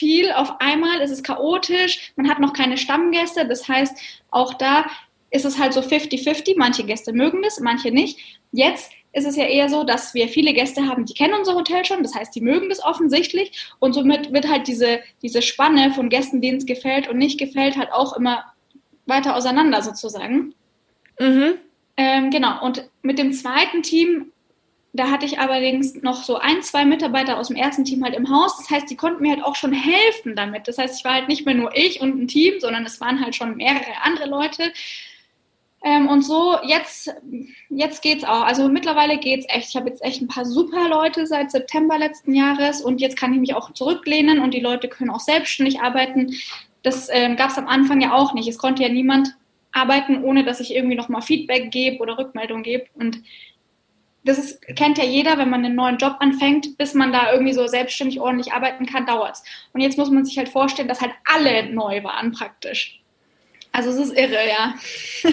Speaker 2: viel auf einmal. Es ist chaotisch. Man hat noch keine Stammgäste. Das heißt, auch da ist es halt so 50-50. Manche Gäste mögen das, manche nicht. Jetzt ist es ja eher so, dass wir viele Gäste haben, die kennen unser Hotel schon, das heißt, die mögen das offensichtlich und somit wird halt diese, diese Spanne von Gästen, denen es gefällt und nicht gefällt, halt auch immer weiter auseinander sozusagen. Mhm. Ähm, genau, und mit dem zweiten Team, da hatte ich allerdings noch so ein, zwei Mitarbeiter aus dem ersten Team halt im Haus. Das heißt, die konnten mir halt auch schon helfen damit. Das heißt, ich war halt nicht mehr nur ich und ein Team, sondern es waren halt schon mehrere andere Leute. Ähm, und so, jetzt, jetzt geht's auch. Also mittlerweile geht's echt. Ich habe jetzt echt ein paar super Leute seit September letzten Jahres und jetzt kann ich mich auch zurücklehnen und die Leute können auch selbstständig arbeiten. Das ähm, gab es am Anfang ja auch nicht. Es konnte ja niemand arbeiten, ohne dass ich irgendwie nochmal Feedback gebe oder Rückmeldung gebe. Und das ist, kennt ja jeder, wenn man einen neuen Job anfängt, bis man da irgendwie so selbstständig ordentlich arbeiten kann, dauert's. Und jetzt muss man sich halt vorstellen, dass halt alle neu waren praktisch. Also es ist irre, ja.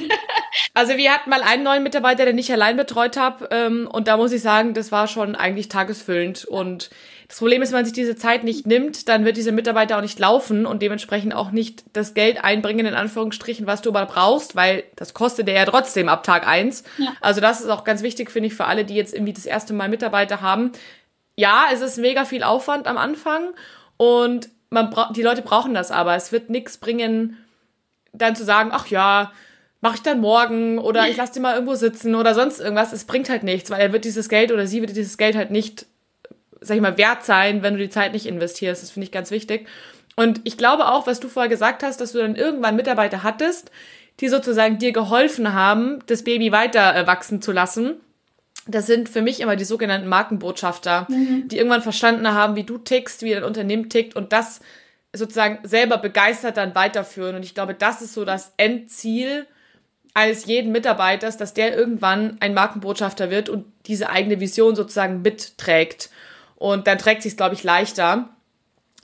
Speaker 1: also wir hatten mal einen neuen Mitarbeiter, den ich allein betreut habe. Ähm, und da muss ich sagen, das war schon eigentlich tagesfüllend. Und das Problem ist, wenn man sich diese Zeit nicht nimmt, dann wird dieser Mitarbeiter auch nicht laufen und dementsprechend auch nicht das Geld einbringen, in Anführungsstrichen, was du aber brauchst, weil das kostet der ja trotzdem ab Tag eins. Ja. Also das ist auch ganz wichtig, finde ich, für alle, die jetzt irgendwie das erste Mal Mitarbeiter haben. Ja, es ist mega viel Aufwand am Anfang und man die Leute brauchen das aber. Es wird nichts bringen, dann zu sagen, ach ja, mache ich dann morgen oder ich lasse den mal irgendwo sitzen oder sonst irgendwas, es bringt halt nichts, weil er wird dieses Geld oder sie wird dieses Geld halt nicht, sag ich mal, wert sein, wenn du die Zeit nicht investierst. Das finde ich ganz wichtig. Und ich glaube auch, was du vorher gesagt hast, dass du dann irgendwann Mitarbeiter hattest, die sozusagen dir geholfen haben, das Baby weiter äh, wachsen zu lassen. Das sind für mich immer die sogenannten Markenbotschafter, mhm. die irgendwann verstanden haben, wie du tickst, wie dein Unternehmen tickt und das sozusagen selber begeistert dann weiterführen. Und ich glaube, das ist so das Endziel eines jeden Mitarbeiters, dass der irgendwann ein Markenbotschafter wird und diese eigene Vision sozusagen mitträgt. Und dann trägt sich es, glaube ich, leichter.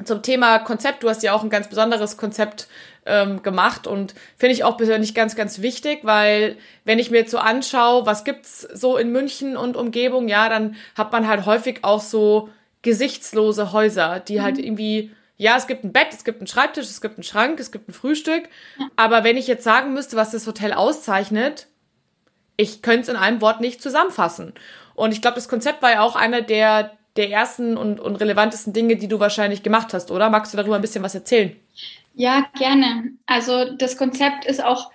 Speaker 1: Zum Thema Konzept, du hast ja auch ein ganz besonderes Konzept ähm, gemacht und finde ich auch persönlich ganz, ganz wichtig, weil wenn ich mir jetzt so anschaue, was gibt's so in München und Umgebung, ja, dann hat man halt häufig auch so gesichtslose Häuser, die halt mhm. halt irgendwie ja, es gibt ein Bett, es gibt einen Schreibtisch, es gibt einen Schrank, es gibt ein Frühstück. Ja. Aber wenn ich jetzt sagen müsste, was das Hotel auszeichnet, ich könnte es in einem Wort nicht zusammenfassen. Und ich glaube, das Konzept war ja auch einer der, der ersten und, und relevantesten Dinge, die du wahrscheinlich gemacht hast, oder? Magst du darüber ein bisschen was erzählen?
Speaker 2: Ja, gerne. Also das Konzept ist auch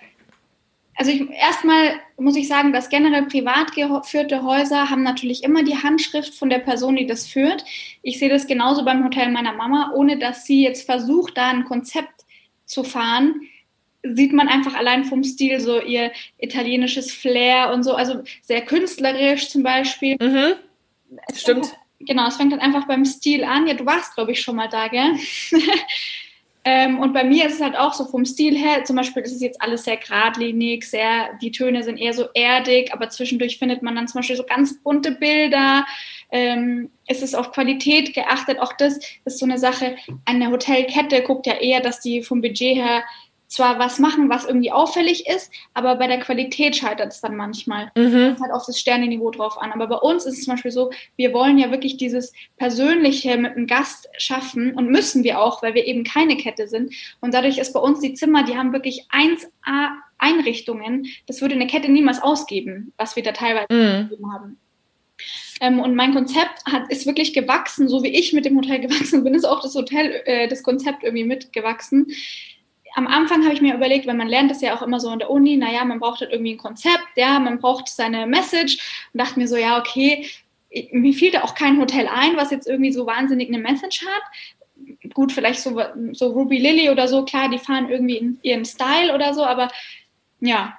Speaker 2: also erstmal muss ich sagen, dass generell privat geführte Häuser haben natürlich immer die Handschrift von der Person, die das führt. Ich sehe das genauso beim Hotel meiner Mama, ohne dass sie jetzt versucht, da ein Konzept zu fahren, sieht man einfach allein vom Stil so ihr italienisches Flair und so, also sehr künstlerisch zum Beispiel. Mhm.
Speaker 1: Stimmt.
Speaker 2: Genau, es fängt dann einfach beim Stil an. Ja, du warst, glaube ich, schon mal da, gell? Ähm, und bei mir ist es halt auch so vom Stil her, zum Beispiel ist es jetzt alles sehr geradlinig, sehr, die Töne sind eher so erdig, aber zwischendurch findet man dann zum Beispiel so ganz bunte Bilder. Ähm, es ist auf Qualität geachtet. Auch das ist so eine Sache. Eine Hotelkette guckt ja eher, dass die vom Budget her zwar was machen, was irgendwie auffällig ist, aber bei der Qualität scheitert es dann manchmal. Mhm. Es halt auf das Sternenniveau drauf an. Aber bei uns ist es zum Beispiel so, wir wollen ja wirklich dieses Persönliche mit einem Gast schaffen und müssen wir auch, weil wir eben keine Kette sind. Und dadurch ist bei uns die Zimmer, die haben wirklich 1A Einrichtungen. Das würde eine Kette niemals ausgeben, was wir da teilweise mhm. haben. Ähm, und mein Konzept hat, ist wirklich gewachsen, so wie ich mit dem Hotel gewachsen bin, ist auch das Hotel, äh, das Konzept irgendwie mitgewachsen am Anfang habe ich mir überlegt, weil man lernt das ja auch immer so in der Uni, naja, man braucht halt irgendwie ein Konzept, ja, man braucht seine Message und dachte mir so, ja, okay, mir fiel da auch kein Hotel ein, was jetzt irgendwie so wahnsinnig eine Message hat. Gut, vielleicht so, so Ruby Lily oder so, klar, die fahren irgendwie in ihren Style oder so, aber ja.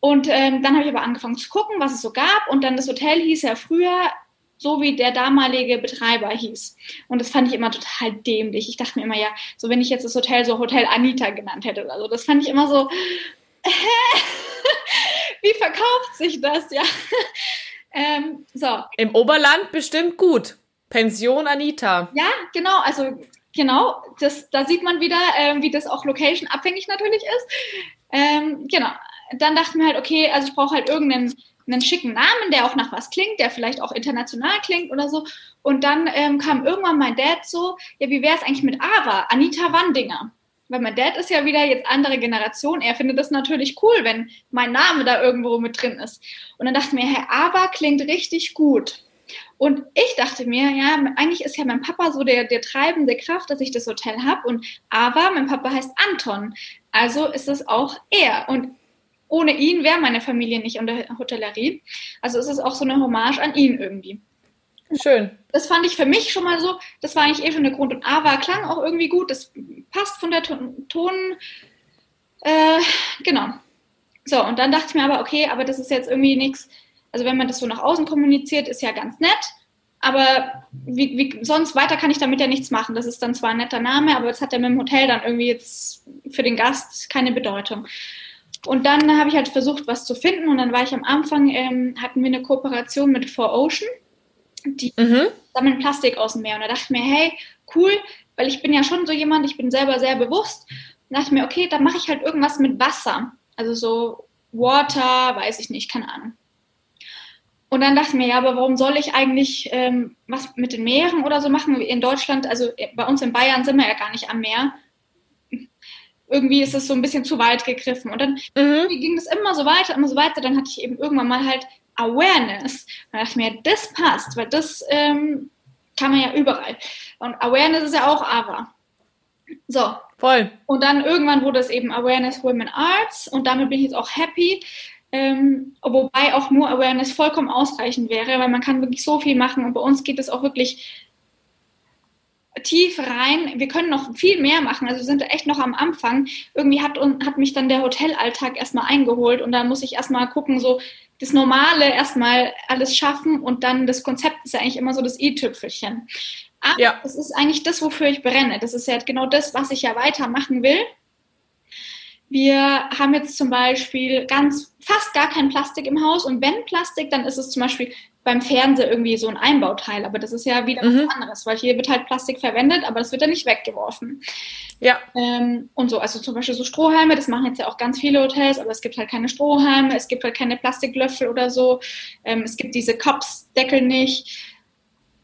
Speaker 2: Und ähm, dann habe ich aber angefangen zu gucken, was es so gab. Und dann das Hotel hieß ja früher so wie der damalige Betreiber hieß. Und das fand ich immer total dämlich. Ich dachte mir immer, ja, so wenn ich jetzt das Hotel so Hotel Anita genannt hätte oder so, das fand ich immer so, hä? wie verkauft sich das, ja?
Speaker 1: ähm, so. Im Oberland bestimmt gut. Pension Anita.
Speaker 2: Ja, genau, also genau, das, da sieht man wieder, äh, wie das auch location abhängig natürlich ist. Ähm, genau, dann dachten wir halt, okay, also ich brauche halt irgendeinen einen schicken Namen, der auch nach was klingt, der vielleicht auch international klingt oder so. Und dann ähm, kam irgendwann mein Dad so, ja, wie wäre es eigentlich mit Ava, Anita Wandinger? Weil mein Dad ist ja wieder jetzt andere Generation. Er findet das natürlich cool, wenn mein Name da irgendwo mit drin ist. Und dann dachte ich mir, Herr Ava klingt richtig gut. Und ich dachte mir, ja, eigentlich ist ja mein Papa so der, der treibende Kraft, dass ich das Hotel habe. Und aber mein Papa heißt Anton. Also ist es auch er. Und ohne ihn wäre meine Familie nicht in der Hotellerie. Also es ist auch so eine Hommage an ihn irgendwie.
Speaker 1: Schön.
Speaker 2: Das fand ich für mich schon mal so, das war eigentlich eh schon der Grund. Und A war klang auch irgendwie gut, das passt von der Ton, Ton äh, genau. So, und dann dachte ich mir aber, okay, aber das ist jetzt irgendwie nichts, also wenn man das so nach außen kommuniziert, ist ja ganz nett, aber wie, wie, sonst weiter kann ich damit ja nichts machen. Das ist dann zwar ein netter Name, aber das hat ja mit dem Hotel dann irgendwie jetzt für den Gast keine Bedeutung. Und dann habe ich halt versucht, was zu finden. Und dann war ich am Anfang, ähm, hatten wir eine Kooperation mit Four Ocean. Die mhm. sammeln Plastik aus dem Meer. Und da dachte ich mir, hey, cool, weil ich bin ja schon so jemand, ich bin selber sehr bewusst. Und dachte ich mir, okay, dann mache ich halt irgendwas mit Wasser. Also so Water, weiß ich nicht, keine Ahnung. Und dann dachte ich mir, ja, aber warum soll ich eigentlich ähm, was mit den Meeren oder so machen? In Deutschland, also bei uns in Bayern sind wir ja gar nicht am Meer irgendwie ist es so ein bisschen zu weit gegriffen. Und dann mhm. ging das immer so weiter, immer so weiter. Dann hatte ich eben irgendwann mal halt Awareness. Und dann dachte ich mir, das passt, weil das ähm, kann man ja überall. Und Awareness ist ja auch aber. So.
Speaker 1: Voll.
Speaker 2: Und dann irgendwann wurde es eben Awareness Women Arts und damit bin ich jetzt auch happy. Ähm, wobei auch nur Awareness vollkommen ausreichend wäre, weil man kann wirklich so viel machen und bei uns geht es auch wirklich tief rein. Wir können noch viel mehr machen. Also wir sind echt noch am Anfang. Irgendwie hat, hat mich dann der Hotelalltag erstmal eingeholt und da muss ich erstmal gucken, so das Normale erstmal alles schaffen und dann das Konzept ist ja eigentlich immer so das i-Tüpfelchen. Aber ja. das ist eigentlich das, wofür ich brenne. Das ist ja genau das, was ich ja weitermachen will. Wir haben jetzt zum Beispiel ganz fast gar kein Plastik im Haus und wenn Plastik, dann ist es zum Beispiel beim Fernseher irgendwie so ein Einbauteil, aber das ist ja wieder mhm. was anderes, weil hier wird halt Plastik verwendet, aber das wird dann nicht weggeworfen.
Speaker 1: Ja.
Speaker 2: Ähm, und so, also zum Beispiel so Strohhalme, das machen jetzt ja auch ganz viele Hotels, aber es gibt halt keine Strohhalme, es gibt halt keine Plastiklöffel oder so, ähm, es gibt diese Kopfdeckel nicht,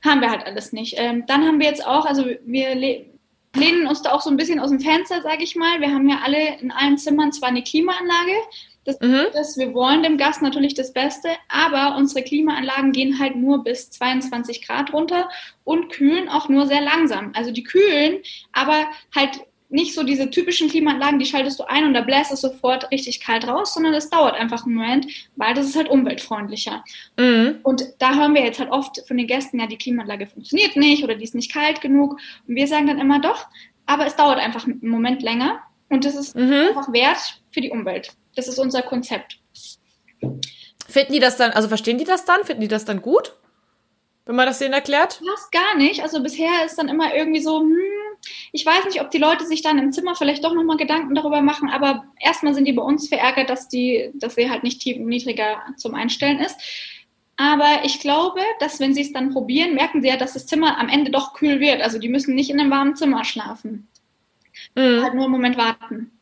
Speaker 2: haben wir halt alles nicht. Ähm, dann haben wir jetzt auch, also wir lehnen uns da auch so ein bisschen aus dem Fenster, sage ich mal. Wir haben ja alle in allen Zimmern zwar eine Klimaanlage, das, mhm. das, wir wollen dem Gast natürlich das Beste, aber unsere Klimaanlagen gehen halt nur bis 22 Grad runter und kühlen auch nur sehr langsam. Also die kühlen, aber halt nicht so diese typischen Klimaanlagen, die schaltest du ein und da bläst es sofort richtig kalt raus, sondern das dauert einfach einen Moment, weil das ist halt umweltfreundlicher. Mhm. Und da hören wir jetzt halt oft von den Gästen, ja, die Klimaanlage funktioniert nicht oder die ist nicht kalt genug. Und wir sagen dann immer doch, aber es dauert einfach einen Moment länger und das ist mhm. einfach wert für die Umwelt. Das ist unser Konzept.
Speaker 1: Finden die das dann, also verstehen die das dann? Finden die das dann gut? Wenn man das denen erklärt?
Speaker 2: Fast gar nicht. Also bisher ist dann immer irgendwie so, hm, ich weiß nicht, ob die Leute sich dann im Zimmer vielleicht doch nochmal Gedanken darüber machen, aber erstmal sind die bei uns verärgert, dass die, dass sie halt nicht tief, niedriger zum Einstellen ist. Aber ich glaube, dass wenn sie es dann probieren, merken sie ja, dass das Zimmer am Ende doch kühl wird. Also die müssen nicht in einem warmen Zimmer schlafen. Mhm. Halt nur einen Moment warten.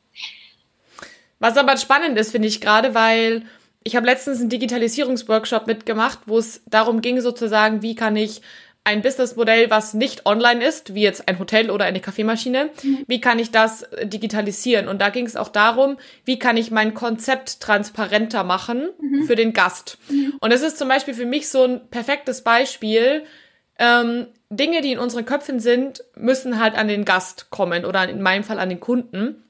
Speaker 1: Was aber spannend ist, finde ich gerade, weil ich habe letztens einen Digitalisierungsworkshop mitgemacht, wo es darum ging, sozusagen, wie kann ich ein Businessmodell, was nicht online ist, wie jetzt ein Hotel oder eine Kaffeemaschine, mhm. wie kann ich das digitalisieren? Und da ging es auch darum, wie kann ich mein Konzept transparenter machen mhm. für den Gast? Mhm. Und es ist zum Beispiel für mich so ein perfektes Beispiel. Ähm, Dinge, die in unseren Köpfen sind, müssen halt an den Gast kommen oder in meinem Fall an den Kunden.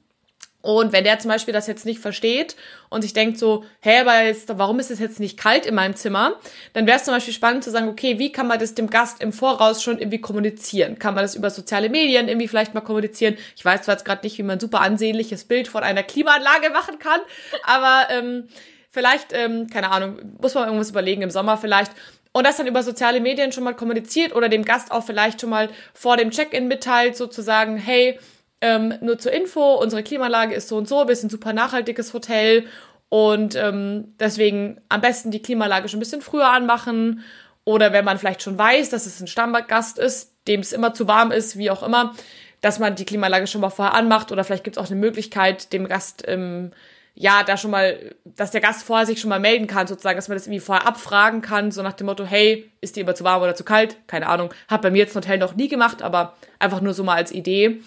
Speaker 1: Und wenn der zum Beispiel das jetzt nicht versteht und sich denkt so, hä, aber jetzt, warum ist es jetzt nicht kalt in meinem Zimmer? Dann wäre es zum Beispiel spannend zu sagen, okay, wie kann man das dem Gast im Voraus schon irgendwie kommunizieren? Kann man das über soziale Medien irgendwie vielleicht mal kommunizieren? Ich weiß zwar jetzt gerade nicht, wie man ein super ansehnliches Bild von einer Klimaanlage machen kann, aber ähm, vielleicht, ähm, keine Ahnung, muss man irgendwas überlegen im Sommer vielleicht. Und das dann über soziale Medien schon mal kommuniziert oder dem Gast auch vielleicht schon mal vor dem Check-in mitteilt, sozusagen, hey, ähm, nur zur Info, unsere Klimaanlage ist so und so, wir sind ein super nachhaltiges Hotel und ähm, deswegen am besten die Klimaanlage schon ein bisschen früher anmachen. Oder wenn man vielleicht schon weiß, dass es ein Stammgast ist, dem es immer zu warm ist, wie auch immer, dass man die Klimaanlage schon mal vorher anmacht. Oder vielleicht gibt es auch eine Möglichkeit, dem Gast, ähm, ja, da schon mal, dass der Gast vorher sich schon mal melden kann, sozusagen, dass man das irgendwie vorher abfragen kann, so nach dem Motto, hey, ist die immer zu warm oder zu kalt? Keine Ahnung. Hat bei mir jetzt ein Hotel noch nie gemacht, aber einfach nur so mal als Idee.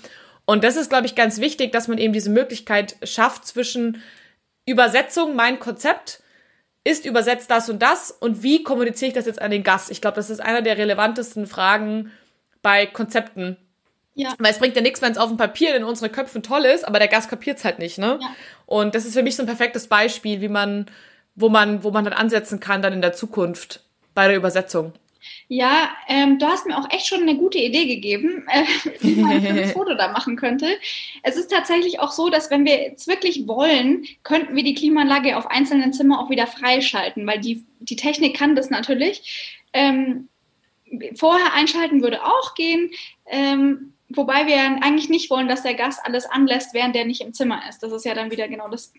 Speaker 1: Und das ist, glaube ich, ganz wichtig, dass man eben diese Möglichkeit schafft zwischen Übersetzung, mein Konzept ist übersetzt das und das und wie kommuniziere ich das jetzt an den Gast? Ich glaube, das ist einer der relevantesten Fragen bei Konzepten. Ja. Weil es bringt ja nichts, wenn es auf dem Papier in unseren Köpfen toll ist, aber der Gast kapiert es halt nicht, ne? Ja. Und das ist für mich so ein perfektes Beispiel, wie man, wo man, wo man dann ansetzen kann dann in der Zukunft bei der Übersetzung.
Speaker 2: Ja, ähm, du hast mir auch echt schon eine gute Idee gegeben, äh, wie man ein Foto da machen könnte. Es ist tatsächlich auch so, dass wenn wir jetzt wirklich wollen, könnten wir die Klimaanlage auf einzelnen Zimmern auch wieder freischalten, weil die, die Technik kann das natürlich. Ähm, vorher einschalten würde auch gehen. Ähm, Wobei wir eigentlich nicht wollen, dass der Gast alles anlässt, während der nicht im Zimmer ist. Das ist ja dann wieder genau das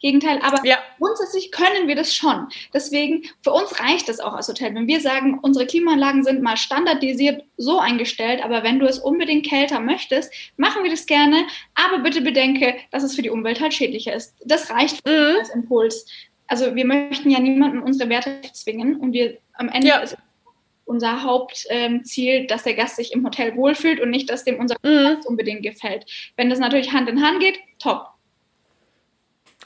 Speaker 2: Gegenteil. Aber ja. grundsätzlich können wir das schon. Deswegen, für uns reicht das auch als Hotel. Wenn wir sagen, unsere Klimaanlagen sind mal standardisiert so eingestellt, aber wenn du es unbedingt kälter möchtest, machen wir das gerne. Aber bitte bedenke, dass es für die Umwelt halt schädlicher ist. Das reicht mhm. als Impuls. Also wir möchten ja niemanden unsere Werte zwingen und wir am Ende ja. ist unser Hauptziel, ähm, dass der Gast sich im Hotel wohlfühlt und nicht, dass dem unser mhm. Gast unbedingt gefällt. Wenn das natürlich Hand in Hand geht, top.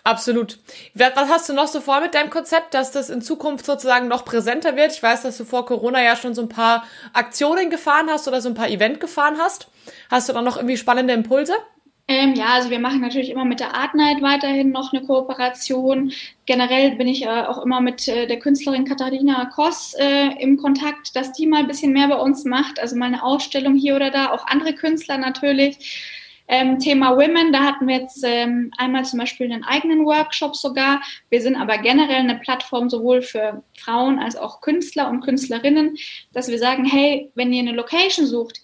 Speaker 1: Absolut. Was hast du noch so vor mit deinem Konzept, dass das in Zukunft sozusagen noch präsenter wird? Ich weiß, dass du vor Corona ja schon so ein paar Aktionen gefahren hast oder so ein paar Event gefahren hast. Hast du da noch irgendwie spannende Impulse?
Speaker 2: Ähm, ja, also wir machen natürlich immer mit der Art Night weiterhin noch eine Kooperation. Generell bin ich äh, auch immer mit äh, der Künstlerin Katharina Koss äh, im Kontakt, dass die mal ein bisschen mehr bei uns macht. Also mal eine Ausstellung hier oder da, auch andere Künstler natürlich. Ähm, Thema Women, da hatten wir jetzt ähm, einmal zum Beispiel einen eigenen Workshop sogar. Wir sind aber generell eine Plattform sowohl für Frauen als auch Künstler und Künstlerinnen, dass wir sagen, hey, wenn ihr eine Location sucht,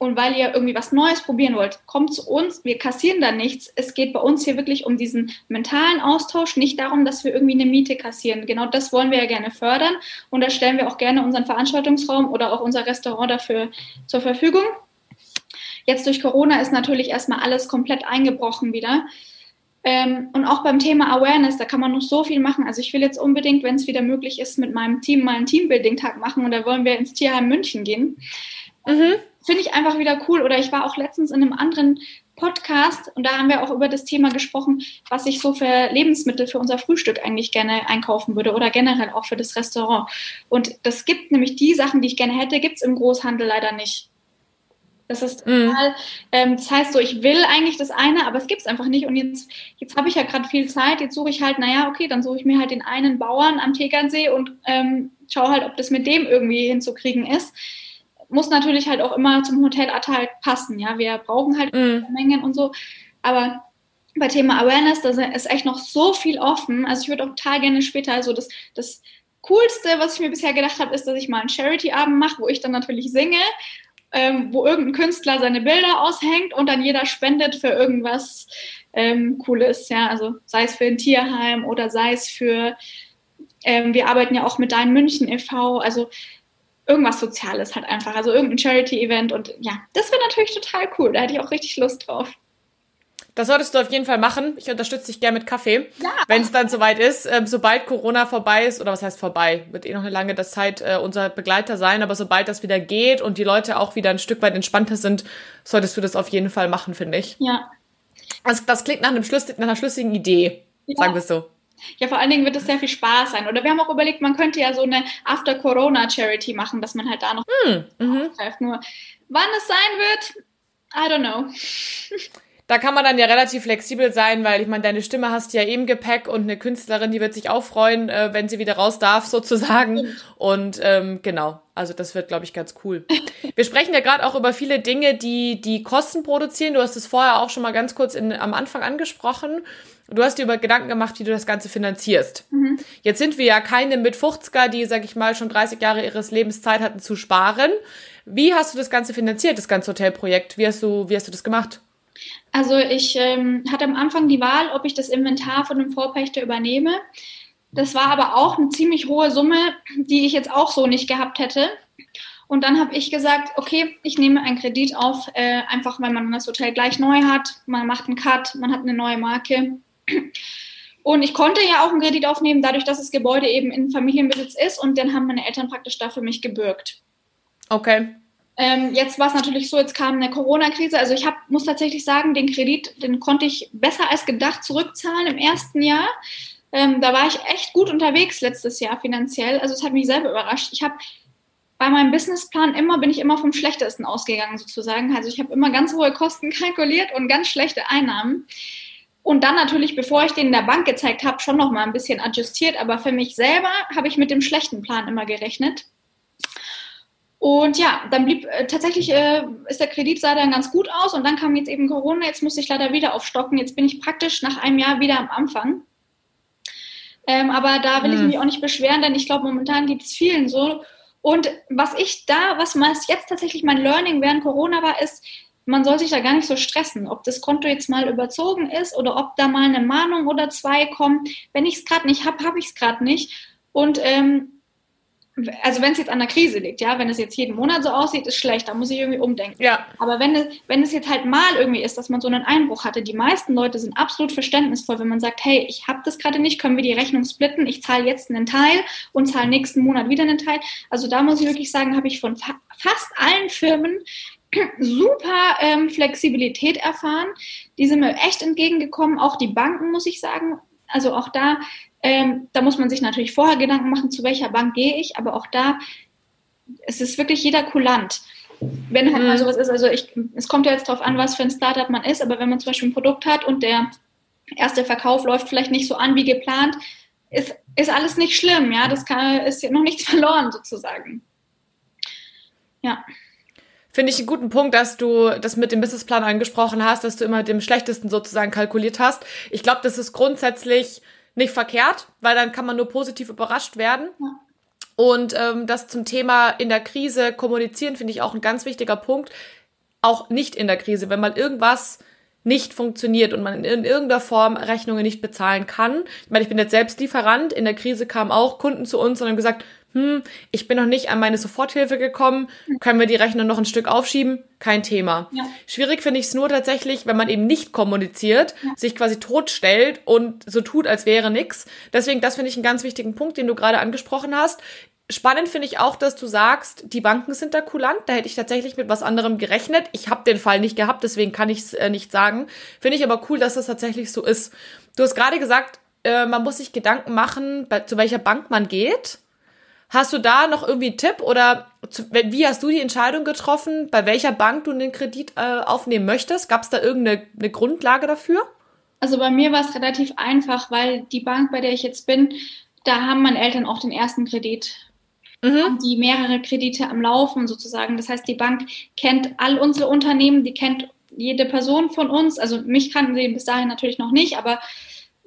Speaker 2: und weil ihr irgendwie was Neues probieren wollt, kommt zu uns, wir kassieren da nichts. Es geht bei uns hier wirklich um diesen mentalen Austausch, nicht darum, dass wir irgendwie eine Miete kassieren. Genau das wollen wir ja gerne fördern und da stellen wir auch gerne unseren Veranstaltungsraum oder auch unser Restaurant dafür zur Verfügung. Jetzt durch Corona ist natürlich erstmal alles komplett eingebrochen wieder. Ähm, und auch beim Thema Awareness, da kann man noch so viel machen. Also ich will jetzt unbedingt, wenn es wieder möglich ist, mit meinem Team mal einen Teambuilding-Tag machen und da wollen wir ins Tierheim München gehen. Mhm finde ich einfach wieder cool. Oder ich war auch letztens in einem anderen Podcast und da haben wir auch über das Thema gesprochen, was ich so für Lebensmittel für unser Frühstück eigentlich gerne einkaufen würde oder generell auch für das Restaurant. Und das gibt nämlich die Sachen, die ich gerne hätte, gibt es im Großhandel leider nicht. Das ist mhm. total, ähm, das heißt so, ich will eigentlich das eine, aber es gibt es einfach nicht. Und jetzt, jetzt habe ich ja gerade viel Zeit, jetzt suche ich halt, naja, okay, dann suche ich mir halt den einen Bauern am Tegernsee und ähm, schaue halt, ob das mit dem irgendwie hinzukriegen ist muss natürlich halt auch immer zum Hotelalltag passen. Ja, wir brauchen halt mm. Mengen und so. Aber bei Thema Awareness, da ist echt noch so viel offen. Also ich würde auch total gerne später, also das, das Coolste, was ich mir bisher gedacht habe, ist, dass ich mal einen Charity-Abend mache, wo ich dann natürlich singe, ähm, wo irgendein Künstler seine Bilder aushängt und dann jeder spendet für irgendwas ähm, Cooles. Ja, also sei es für ein Tierheim oder sei es für, ähm, wir arbeiten ja auch mit Dein München e.V., also irgendwas Soziales halt einfach, also irgendein Charity-Event und ja, das wäre natürlich total cool, da hätte ich auch richtig Lust drauf.
Speaker 1: Das solltest du auf jeden Fall machen. Ich unterstütze dich gerne mit Kaffee, ja. wenn es dann soweit ist. Ähm, sobald Corona vorbei ist, oder was heißt vorbei, wird eh noch eine lange Zeit äh, unser Begleiter sein, aber sobald das wieder geht und die Leute auch wieder ein Stück weit entspannter sind, solltest du das auf jeden Fall machen, finde ich.
Speaker 2: Ja.
Speaker 1: Also das klingt nach, einem Schlüss nach einer schlüssigen Idee, ja. sagen wir es so.
Speaker 2: Ja, vor allen Dingen wird es sehr viel Spaß sein. Oder wir haben auch überlegt, man könnte ja so eine After-Corona-Charity machen, dass man halt da noch hm, mhm. Nur wann es sein wird, I don't know.
Speaker 1: Da kann man dann ja relativ flexibel sein, weil ich meine, deine Stimme hast du ja eben Gepäck und eine Künstlerin, die wird sich auch freuen, äh, wenn sie wieder raus darf, sozusagen. Und ähm, genau, also das wird, glaube ich, ganz cool. Wir sprechen ja gerade auch über viele Dinge, die die Kosten produzieren. Du hast es vorher auch schon mal ganz kurz in, am Anfang angesprochen. Du hast dir über Gedanken gemacht, wie du das Ganze finanzierst. Mhm. Jetzt sind wir ja keine mit 50er, die, sag ich mal, schon 30 Jahre ihres Lebens Zeit hatten zu sparen. Wie hast du das Ganze finanziert, das ganze Hotelprojekt? Wie hast du, wie hast du das gemacht?
Speaker 2: Also ich ähm, hatte am Anfang die Wahl, ob ich das Inventar von dem Vorpächter übernehme. Das war aber auch eine ziemlich hohe Summe, die ich jetzt auch so nicht gehabt hätte. Und dann habe ich gesagt, okay, ich nehme einen Kredit auf, äh, einfach weil man das Hotel gleich neu hat. Man macht einen Cut, man hat eine neue Marke. Und ich konnte ja auch einen Kredit aufnehmen, dadurch, dass das Gebäude eben in Familienbesitz ist. Und dann haben meine Eltern praktisch da für mich gebürgt.
Speaker 1: Okay.
Speaker 2: Ähm, jetzt war es natürlich so, jetzt kam eine Corona-Krise. Also ich hab, muss tatsächlich sagen, den Kredit, den konnte ich besser als gedacht zurückzahlen im ersten Jahr. Ähm, da war ich echt gut unterwegs letztes Jahr finanziell. Also es hat mich selber überrascht. Ich habe bei meinem Businessplan immer, bin ich immer vom Schlechtesten ausgegangen sozusagen. Also ich habe immer ganz hohe Kosten kalkuliert und ganz schlechte Einnahmen. Und dann natürlich, bevor ich den in der Bank gezeigt habe, schon noch mal ein bisschen adjustiert. Aber für mich selber habe ich mit dem schlechten Plan immer gerechnet. Und ja, dann blieb äh, tatsächlich, äh, ist der Kredit sah dann ganz gut aus und dann kam jetzt eben Corona, jetzt musste ich leider wieder aufstocken. Jetzt bin ich praktisch nach einem Jahr wieder am Anfang. Ähm, aber da will mhm. ich mich auch nicht beschweren, denn ich glaube, momentan gibt es vielen so. Und was ich da, was jetzt tatsächlich mein Learning während Corona war, ist, man soll sich da gar nicht so stressen, ob das Konto jetzt mal überzogen ist oder ob da mal eine Mahnung oder zwei kommen. Wenn ich es gerade nicht habe, habe ich es gerade nicht. Und ähm, also wenn es jetzt an der Krise liegt, ja, wenn es jetzt jeden Monat so aussieht, ist schlecht, da muss ich irgendwie umdenken.
Speaker 1: Ja.
Speaker 2: Aber wenn es, wenn es jetzt halt mal irgendwie ist, dass man so einen Einbruch hatte, die meisten Leute sind absolut verständnisvoll, wenn man sagt, hey, ich habe das gerade nicht, können wir die Rechnung splitten, ich zahle jetzt einen Teil und zahle nächsten Monat wieder einen Teil. Also da muss ich wirklich sagen, habe ich von fa fast allen Firmen super ähm, Flexibilität erfahren. Die sind mir echt entgegengekommen. Auch die Banken, muss ich sagen. Also auch da ähm, da muss man sich natürlich vorher Gedanken machen, zu welcher Bank gehe ich, aber auch da es ist wirklich jeder kulant. Wenn halt mhm. mal sowas ist, also ich, es kommt ja jetzt darauf an, was für ein Startup man ist, aber wenn man zum Beispiel ein Produkt hat und der erste Verkauf läuft vielleicht nicht so an wie geplant, ist, ist alles nicht schlimm, ja, das kann, ist ja noch nichts verloren sozusagen. Ja.
Speaker 1: Finde ich einen guten Punkt, dass du das mit dem Businessplan angesprochen hast, dass du immer dem Schlechtesten sozusagen kalkuliert hast. Ich glaube, das ist grundsätzlich nicht verkehrt, weil dann kann man nur positiv überrascht werden. Ja. Und ähm, das zum Thema in der Krise kommunizieren finde ich auch ein ganz wichtiger Punkt. Auch nicht in der Krise, wenn mal irgendwas nicht funktioniert und man in irgendeiner Form Rechnungen nicht bezahlen kann. Ich meine, ich bin jetzt selbst Lieferant. In der Krise kamen auch Kunden zu uns und haben gesagt, hm, ich bin noch nicht an meine Soforthilfe gekommen, können wir die Rechnung noch ein Stück aufschieben? Kein Thema. Ja. Schwierig finde ich es nur tatsächlich, wenn man eben nicht kommuniziert, ja. sich quasi totstellt und so tut, als wäre nichts. Deswegen, das finde ich einen ganz wichtigen Punkt, den du gerade angesprochen hast. Spannend finde ich auch, dass du sagst, die Banken sind da kulant. Da hätte ich tatsächlich mit was anderem gerechnet. Ich habe den Fall nicht gehabt, deswegen kann ich es äh, nicht sagen. Finde ich aber cool, dass das tatsächlich so ist. Du hast gerade gesagt, äh, man muss sich Gedanken machen, bei, zu welcher Bank man geht. Hast du da noch irgendwie einen Tipp oder wie hast du die Entscheidung getroffen, bei welcher Bank du den Kredit äh, aufnehmen möchtest? Gab es da irgendeine eine Grundlage dafür?
Speaker 2: Also bei mir war es relativ einfach, weil die Bank, bei der ich jetzt bin, da haben meine Eltern auch den ersten Kredit. Mhm. Die mehrere Kredite am Laufen sozusagen. Das heißt, die Bank kennt all unsere Unternehmen, die kennt jede Person von uns. Also mich kannten sie bis dahin natürlich noch nicht, aber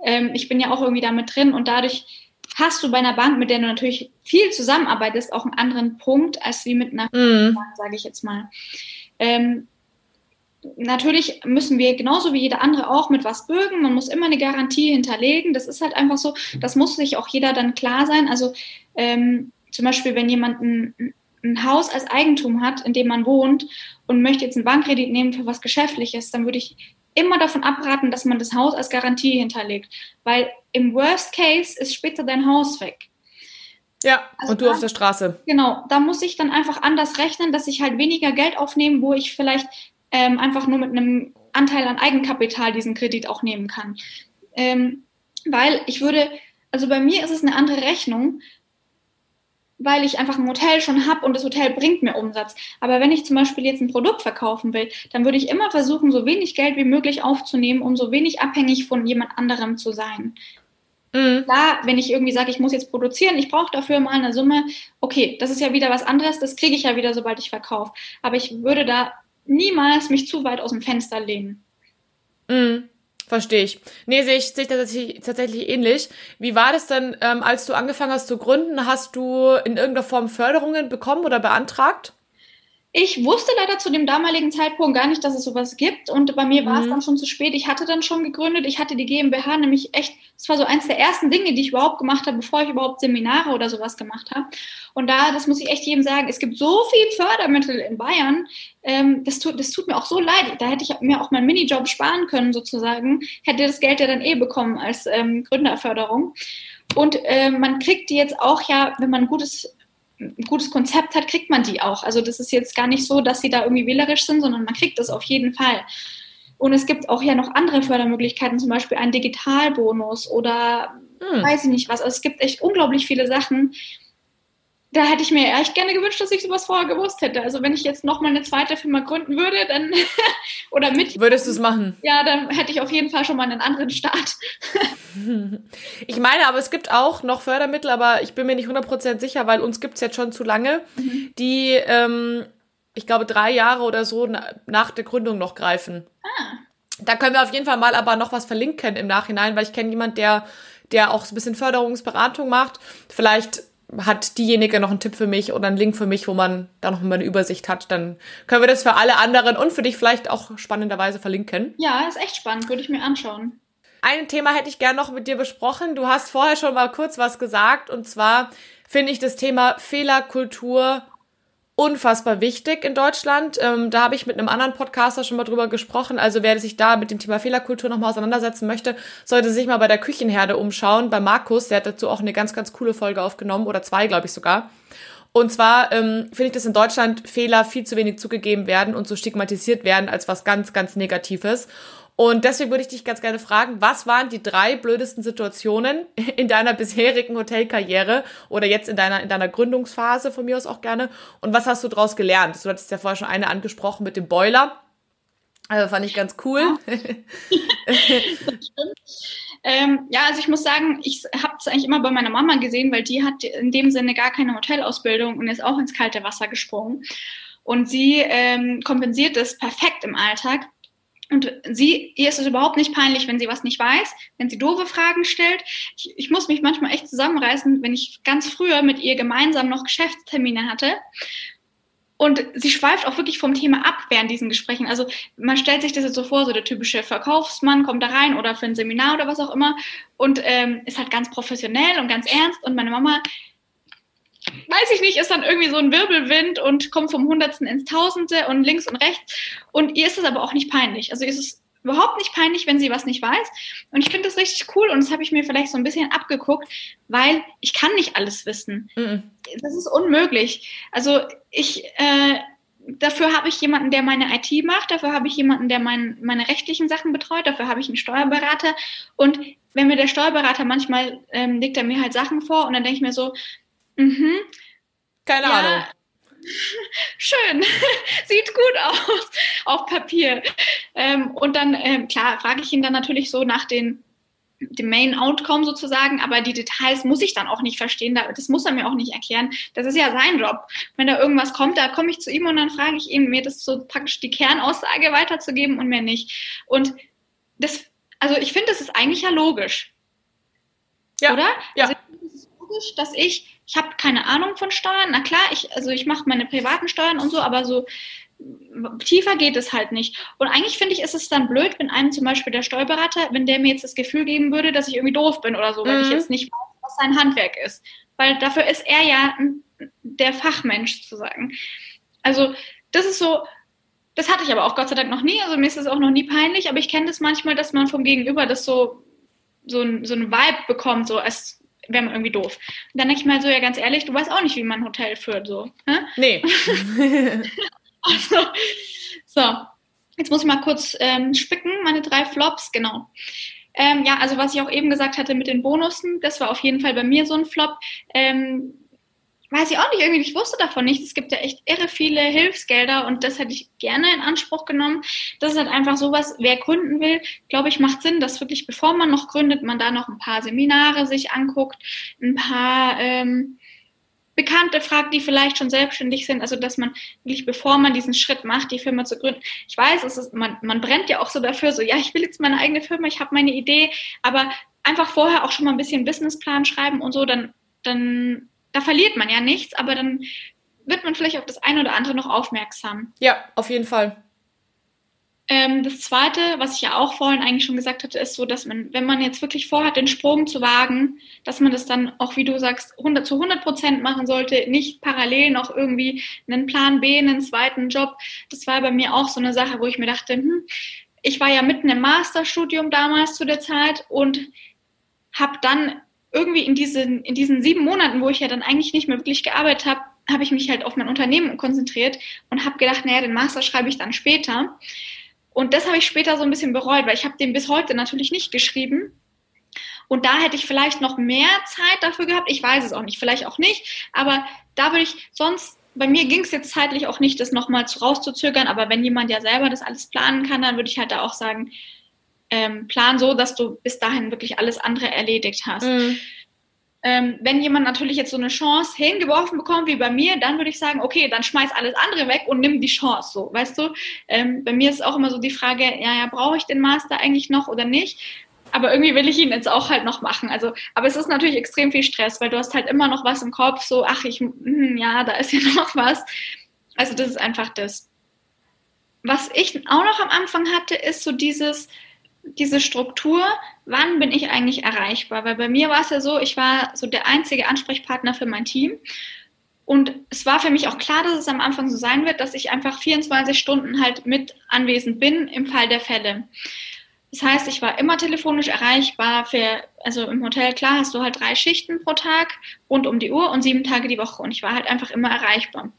Speaker 2: ähm, ich bin ja auch irgendwie damit drin und dadurch hast du bei einer Bank, mit der du natürlich viel zusammenarbeitest, auch einen anderen Punkt als wie mit einer mhm. Bank, sage ich jetzt mal. Ähm, natürlich müssen wir genauso wie jeder andere auch mit was bürgen. Man muss immer eine Garantie hinterlegen. Das ist halt einfach so. Das muss sich auch jeder dann klar sein. Also ähm, zum Beispiel, wenn jemand ein, ein Haus als Eigentum hat, in dem man wohnt und möchte jetzt einen Bankkredit nehmen für was Geschäftliches, dann würde ich immer davon abraten, dass man das Haus als Garantie hinterlegt, weil im Worst Case ist später dein Haus weg.
Speaker 1: Ja, also und du da, auf der Straße.
Speaker 2: Genau, da muss ich dann einfach anders rechnen, dass ich halt weniger Geld aufnehme, wo ich vielleicht ähm, einfach nur mit einem Anteil an Eigenkapital diesen Kredit auch nehmen kann. Ähm, weil ich würde, also bei mir ist es eine andere Rechnung, weil ich einfach ein Hotel schon habe und das Hotel bringt mir Umsatz. Aber wenn ich zum Beispiel jetzt ein Produkt verkaufen will, dann würde ich immer versuchen, so wenig Geld wie möglich aufzunehmen, um so wenig abhängig von jemand anderem zu sein. Mhm. Klar, wenn ich irgendwie sage, ich muss jetzt produzieren, ich brauche dafür mal eine Summe, okay, das ist ja wieder was anderes, das kriege ich ja wieder, sobald ich verkaufe. Aber ich würde da niemals mich zu weit aus dem Fenster lehnen.
Speaker 1: Mhm. Verstehe ich. Nee, sehe ich, sehe ich tatsächlich, tatsächlich ähnlich. Wie war das denn, ähm, als du angefangen hast zu gründen? Hast du in irgendeiner Form Förderungen bekommen oder beantragt?
Speaker 2: Ich wusste leider zu dem damaligen Zeitpunkt gar nicht, dass es sowas gibt. Und bei mir mhm. war es mhm. dann schon zu spät. Ich hatte dann schon gegründet. Ich hatte die GmbH nämlich echt, das war so eins der ersten Dinge, die ich überhaupt gemacht habe, bevor ich überhaupt Seminare oder sowas gemacht habe. Und da, das muss ich echt jedem sagen, es gibt so viel Fördermittel in Bayern. Ähm, das, tut, das tut mir auch so leid. Da hätte ich mir auch meinen Minijob sparen können, sozusagen. Hätte das Geld ja dann eh bekommen als ähm, Gründerförderung. Und äh, man kriegt die jetzt auch ja, wenn man ein gutes ein gutes Konzept hat, kriegt man die auch. Also das ist jetzt gar nicht so, dass sie da irgendwie wählerisch sind, sondern man kriegt das auf jeden Fall. Und es gibt auch ja noch andere Fördermöglichkeiten, zum Beispiel einen Digitalbonus oder hm. weiß ich nicht was. Also es gibt echt unglaublich viele Sachen, da hätte ich mir echt gerne gewünscht, dass ich sowas vorher gewusst hätte. Also wenn ich jetzt nochmal eine zweite Firma gründen würde, dann oder mit.
Speaker 1: Würdest du es machen?
Speaker 2: Ja, dann hätte ich auf jeden Fall schon mal einen anderen Start.
Speaker 1: ich meine, aber es gibt auch noch Fördermittel, aber ich bin mir nicht 100% sicher, weil uns gibt es jetzt schon zu lange, mhm. die, ähm, ich glaube, drei Jahre oder so nach der Gründung noch greifen. Ah. Da können wir auf jeden Fall mal aber noch was verlinken im Nachhinein, weil ich kenne jemanden, der, der auch so ein bisschen Förderungsberatung macht. Vielleicht hat diejenige noch einen Tipp für mich oder einen Link für mich, wo man da noch mal eine Übersicht hat, dann können wir das für alle anderen und für dich vielleicht auch spannenderweise verlinken.
Speaker 2: Ja, ist echt spannend, würde ich mir anschauen.
Speaker 1: Ein Thema hätte ich gerne noch mit dir besprochen. Du hast vorher schon mal kurz was gesagt und zwar finde ich das Thema Fehlerkultur unfassbar wichtig in Deutschland. Ähm, da habe ich mit einem anderen Podcaster schon mal drüber gesprochen. Also wer sich da mit dem Thema Fehlerkultur nochmal auseinandersetzen möchte, sollte sich mal bei der Küchenherde umschauen. Bei Markus, der hat dazu auch eine ganz, ganz coole Folge aufgenommen oder zwei, glaube ich sogar. Und zwar ähm, finde ich, dass in Deutschland Fehler viel zu wenig zugegeben werden und so stigmatisiert werden als was ganz, ganz Negatives. Und deswegen würde ich dich ganz gerne fragen, was waren die drei blödesten Situationen in deiner bisherigen Hotelkarriere oder jetzt in deiner, in deiner Gründungsphase von mir aus auch gerne? Und was hast du daraus gelernt? Du hattest ja vorher schon eine angesprochen mit dem Boiler. Also fand ich ganz cool. Ja.
Speaker 2: ähm, ja, also ich muss sagen, ich habe es eigentlich immer bei meiner Mama gesehen, weil die hat in dem Sinne gar keine Hotelausbildung und ist auch ins kalte Wasser gesprungen. Und sie ähm, kompensiert es perfekt im Alltag und sie, ihr ist es überhaupt nicht peinlich, wenn sie was nicht weiß, wenn sie doofe Fragen stellt. Ich, ich, muss mich manchmal echt zusammenreißen, wenn ich ganz früher mit ihr gemeinsam noch Geschäftstermine hatte. Und sie schweift auch wirklich vom Thema ab während diesen Gesprächen. Also man stellt sich das jetzt so vor, so der typische Verkaufsmann kommt da rein oder für ein Seminar oder was auch immer und ähm, ist halt ganz professionell und ganz ernst. Und meine Mama weiß ich nicht, ist dann irgendwie so ein Wirbelwind und kommt vom Hundertsten ins Tausende und links und rechts. Und ihr ist es aber auch nicht peinlich. Also ihr ist es überhaupt nicht peinlich, wenn sie was nicht weiß. Und ich finde das richtig cool und das habe ich mir vielleicht so ein bisschen abgeguckt, weil ich kann nicht alles wissen. Mhm. Das ist unmöglich. Also ich, äh, dafür habe ich jemanden, der meine IT macht, dafür habe ich jemanden, der mein, meine rechtlichen Sachen betreut, dafür habe ich einen Steuerberater. Und wenn mir der Steuerberater manchmal ähm, legt er mir halt Sachen vor und dann denke ich mir so, Mhm.
Speaker 1: Keine ja. Ahnung.
Speaker 2: Schön, sieht gut aus auf Papier. Ähm, und dann, ähm, klar, frage ich ihn dann natürlich so nach den dem Main Outcome sozusagen, aber die Details muss ich dann auch nicht verstehen, das muss er mir auch nicht erklären. Das ist ja sein Job. Wenn da irgendwas kommt, da komme ich zu ihm und dann frage ich ihn, mir das so praktisch die Kernaussage weiterzugeben und mir nicht. Und das, also ich finde, das ist eigentlich ja logisch. Ja. Oder? Ja. Also es ist logisch, dass ich ich habe keine Ahnung von Steuern. Na klar, ich, also ich mache meine privaten Steuern und so, aber so tiefer geht es halt nicht. Und eigentlich finde ich, ist es dann blöd, wenn einem zum Beispiel der Steuerberater, wenn der mir jetzt das Gefühl geben würde, dass ich irgendwie doof bin oder so, weil ich mhm. jetzt nicht weiß, was sein Handwerk ist. Weil dafür ist er ja der Fachmensch zu sagen. Also das ist so, das hatte ich aber auch Gott sei Dank noch nie. Also mir ist das auch noch nie peinlich, aber ich kenne das manchmal, dass man vom Gegenüber das so, so, ein, so ein Vibe bekommt, so als wäre man irgendwie doof. Und dann denke ich mal so, ja ganz ehrlich, du weißt auch nicht, wie man ein Hotel führt, so. Hä? Nee. also, so, jetzt muss ich mal kurz ähm, spicken, meine drei Flops, genau. Ähm, ja, also was ich auch eben gesagt hatte mit den Bonussen, das war auf jeden Fall bei mir so ein Flop. Ähm, weiß ich auch nicht, irgendwie, ich wusste davon nicht. Es gibt ja echt irre viele Hilfsgelder und das hätte ich gerne in Anspruch genommen. Das ist halt einfach sowas, wer gründen will, glaube ich, macht Sinn, dass wirklich, bevor man noch gründet, man da noch ein paar Seminare sich anguckt, ein paar ähm, Bekannte fragt, die vielleicht schon selbstständig sind, also dass man wirklich, bevor man diesen Schritt macht, die Firma zu gründen. Ich weiß, es ist, man, man brennt ja auch so dafür, so, ja, ich will jetzt meine eigene Firma, ich habe meine Idee, aber einfach vorher auch schon mal ein bisschen Businessplan schreiben und so, dann, dann, da verliert man ja nichts, aber dann wird man vielleicht auf das eine oder andere noch aufmerksam.
Speaker 1: Ja, auf jeden Fall.
Speaker 2: Ähm, das Zweite, was ich ja auch vorhin eigentlich schon gesagt hatte, ist so, dass man, wenn man jetzt wirklich vorhat, den Sprung zu wagen, dass man das dann auch, wie du sagst, 100 zu 100 Prozent machen sollte, nicht parallel noch irgendwie einen Plan B, einen zweiten Job. Das war bei mir auch so eine Sache, wo ich mir dachte, hm, ich war ja mitten im Masterstudium damals zu der Zeit und habe dann irgendwie in diesen, in diesen sieben Monaten, wo ich ja dann eigentlich nicht mehr wirklich gearbeitet habe, habe ich mich halt auf mein Unternehmen konzentriert und habe gedacht, naja, den Master schreibe ich dann später. Und das habe ich später so ein bisschen bereut, weil ich habe den bis heute natürlich nicht geschrieben. Und da hätte ich vielleicht noch mehr Zeit dafür gehabt. Ich weiß es auch nicht, vielleicht auch nicht. Aber da würde ich sonst, bei mir ging es jetzt zeitlich auch nicht, das nochmal rauszuzögern. Aber wenn jemand ja selber das alles planen kann, dann würde ich halt da auch sagen, ähm, plan so, dass du bis dahin wirklich alles andere erledigt hast. Mhm. Ähm, wenn jemand natürlich jetzt so eine Chance hingeworfen bekommt wie bei mir, dann würde ich sagen, okay, dann schmeiß alles andere weg und nimm die Chance, so, weißt du? Ähm, bei mir ist auch immer so die Frage, ja, ja, brauche ich den Master eigentlich noch oder nicht? Aber irgendwie will ich ihn jetzt auch halt noch machen. Also, aber es ist natürlich extrem viel Stress, weil du hast halt immer noch was im Kopf, so, ach, ich, mh, hm, ja, da ist ja noch was. Also, das ist einfach das. Was ich auch noch am Anfang hatte, ist so dieses, diese Struktur, wann bin ich eigentlich erreichbar? Weil bei mir war es ja so, ich war so der einzige Ansprechpartner für mein Team. Und es war für mich auch klar, dass es am Anfang so sein wird, dass ich einfach 24 Stunden halt mit anwesend bin im Fall der Fälle. Das heißt, ich war immer telefonisch erreichbar für, also im Hotel, klar, hast du halt drei Schichten pro Tag rund um die Uhr und sieben Tage die Woche. Und ich war halt einfach immer erreichbar.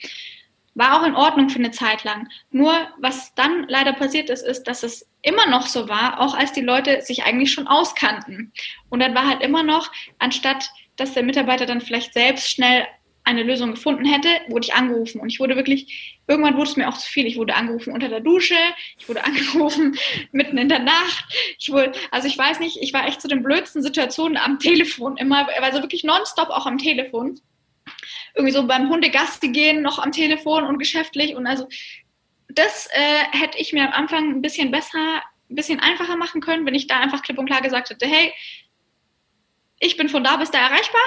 Speaker 2: War auch in Ordnung für eine Zeit lang. Nur was dann leider passiert ist, ist, dass es immer noch so war, auch als die Leute sich eigentlich schon auskannten. Und dann war halt immer noch, anstatt dass der Mitarbeiter dann vielleicht selbst schnell eine Lösung gefunden hätte, wurde ich angerufen. Und ich wurde wirklich, irgendwann wurde es mir auch zu viel. Ich wurde angerufen unter der Dusche, ich wurde angerufen mitten in der Nacht. Ich wurde, also ich weiß nicht, ich war echt zu den blödsten Situationen am Telefon immer, also wirklich nonstop auch am Telefon irgendwie so beim Hundegaste gehen noch am Telefon und geschäftlich und also das äh, hätte ich mir am Anfang ein bisschen besser, ein bisschen einfacher machen können, wenn ich da einfach klipp und klar gesagt hätte, hey, ich bin von da bis da erreichbar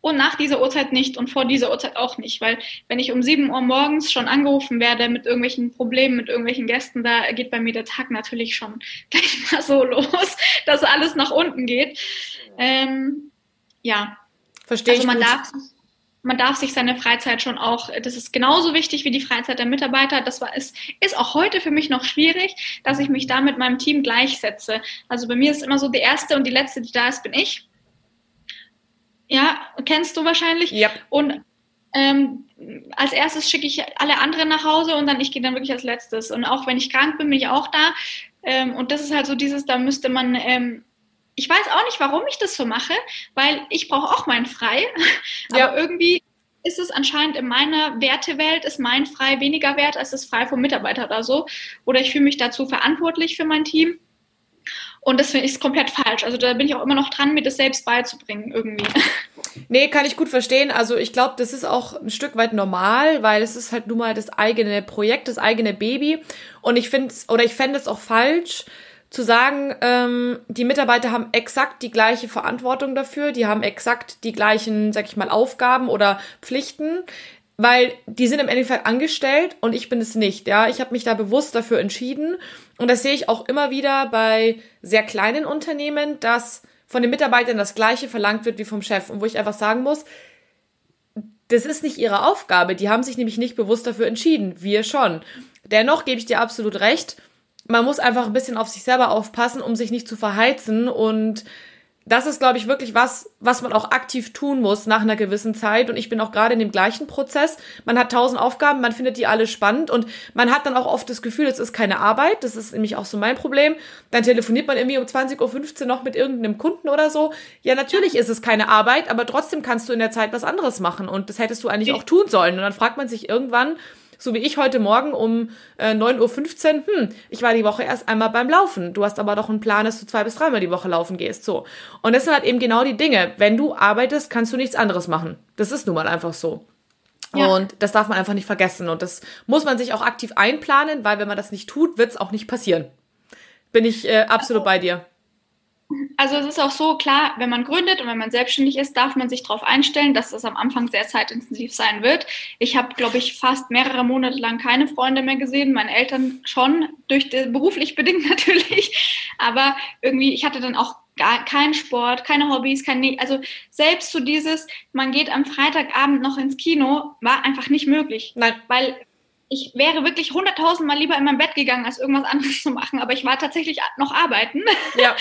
Speaker 2: und nach dieser Uhrzeit nicht und vor dieser Uhrzeit auch nicht, weil wenn ich um 7 Uhr morgens schon angerufen werde mit irgendwelchen Problemen, mit irgendwelchen Gästen, da geht bei mir der Tag natürlich schon gleich mal so los, dass alles nach unten geht. Ähm, ja.
Speaker 1: Verstehe also
Speaker 2: man ich. Darf, man darf sich seine Freizeit schon auch, das ist genauso wichtig wie die Freizeit der Mitarbeiter. Das war, ist, ist auch heute für mich noch schwierig, dass ich mich da mit meinem Team gleichsetze. Also bei mir ist immer so, die erste und die letzte, die da ist, bin ich. Ja, kennst du wahrscheinlich.
Speaker 1: Ja.
Speaker 2: Und ähm, als erstes schicke ich alle anderen nach Hause und dann ich gehe dann wirklich als letztes. Und auch wenn ich krank bin, bin ich auch da. Ähm, und das ist halt so dieses, da müsste man ähm, ich weiß auch nicht, warum ich das so mache, weil ich brauche auch mein Frei. Ja. Aber irgendwie ist es anscheinend in meiner Wertewelt, ist mein Frei weniger wert als das Frei vom Mitarbeiter oder so. Oder ich fühle mich dazu verantwortlich für mein Team. Und das finde ich komplett falsch. Also da bin ich auch immer noch dran, mir das selbst beizubringen irgendwie.
Speaker 1: Nee, kann ich gut verstehen. Also ich glaube, das ist auch ein Stück weit normal, weil es ist halt nun mal das eigene Projekt, das eigene Baby. Und ich finde es, oder ich fände es auch falsch, zu sagen, ähm, die Mitarbeiter haben exakt die gleiche Verantwortung dafür, die haben exakt die gleichen, sag ich mal, Aufgaben oder Pflichten, weil die sind im Endeffekt angestellt und ich bin es nicht. Ja, ich habe mich da bewusst dafür entschieden und das sehe ich auch immer wieder bei sehr kleinen Unternehmen, dass von den Mitarbeitern das gleiche verlangt wird wie vom Chef und wo ich einfach sagen muss, das ist nicht ihre Aufgabe. Die haben sich nämlich nicht bewusst dafür entschieden. Wir schon. Dennoch gebe ich dir absolut recht. Man muss einfach ein bisschen auf sich selber aufpassen, um sich nicht zu verheizen und das ist, glaube ich, wirklich was, was man auch aktiv tun muss nach einer gewissen Zeit. Und ich bin auch gerade in dem gleichen Prozess. Man hat tausend Aufgaben, man findet die alle spannend und man hat dann auch oft das Gefühl, es ist keine Arbeit. Das ist nämlich auch so mein Problem. Dann telefoniert man irgendwie um 20.15 Uhr noch mit irgendeinem Kunden oder so. Ja, natürlich ist es keine Arbeit, aber trotzdem kannst du in der Zeit was anderes machen. Und das hättest du eigentlich auch tun sollen. Und dann fragt man sich irgendwann, so wie ich heute Morgen um äh, 9.15 Uhr, hm, ich war die Woche erst einmal beim Laufen. Du hast aber doch einen Plan, dass du zwei bis dreimal die Woche laufen gehst. So. Und das sind halt eben genau die Dinge. Wenn du arbeitest, kannst du nichts anderes machen. Das ist nun mal einfach so. Ja. Und das darf man einfach nicht vergessen. Und das muss man sich auch aktiv einplanen, weil wenn man das nicht tut, wird es auch nicht passieren. Bin ich äh, absolut bei dir.
Speaker 2: Also es ist auch so klar, wenn man gründet und wenn man selbstständig ist, darf man sich darauf einstellen, dass das am Anfang sehr zeitintensiv sein wird. Ich habe, glaube ich, fast mehrere Monate lang keine Freunde mehr gesehen, meine Eltern schon, durch beruflich bedingt natürlich, aber irgendwie, ich hatte dann auch gar keinen Sport, keine Hobbys, kein, also selbst so dieses, man geht am Freitagabend noch ins Kino, war einfach nicht möglich. Nein. Weil ich wäre wirklich hunderttausendmal lieber in mein Bett gegangen, als irgendwas anderes zu machen, aber ich war tatsächlich noch arbeiten. Ja.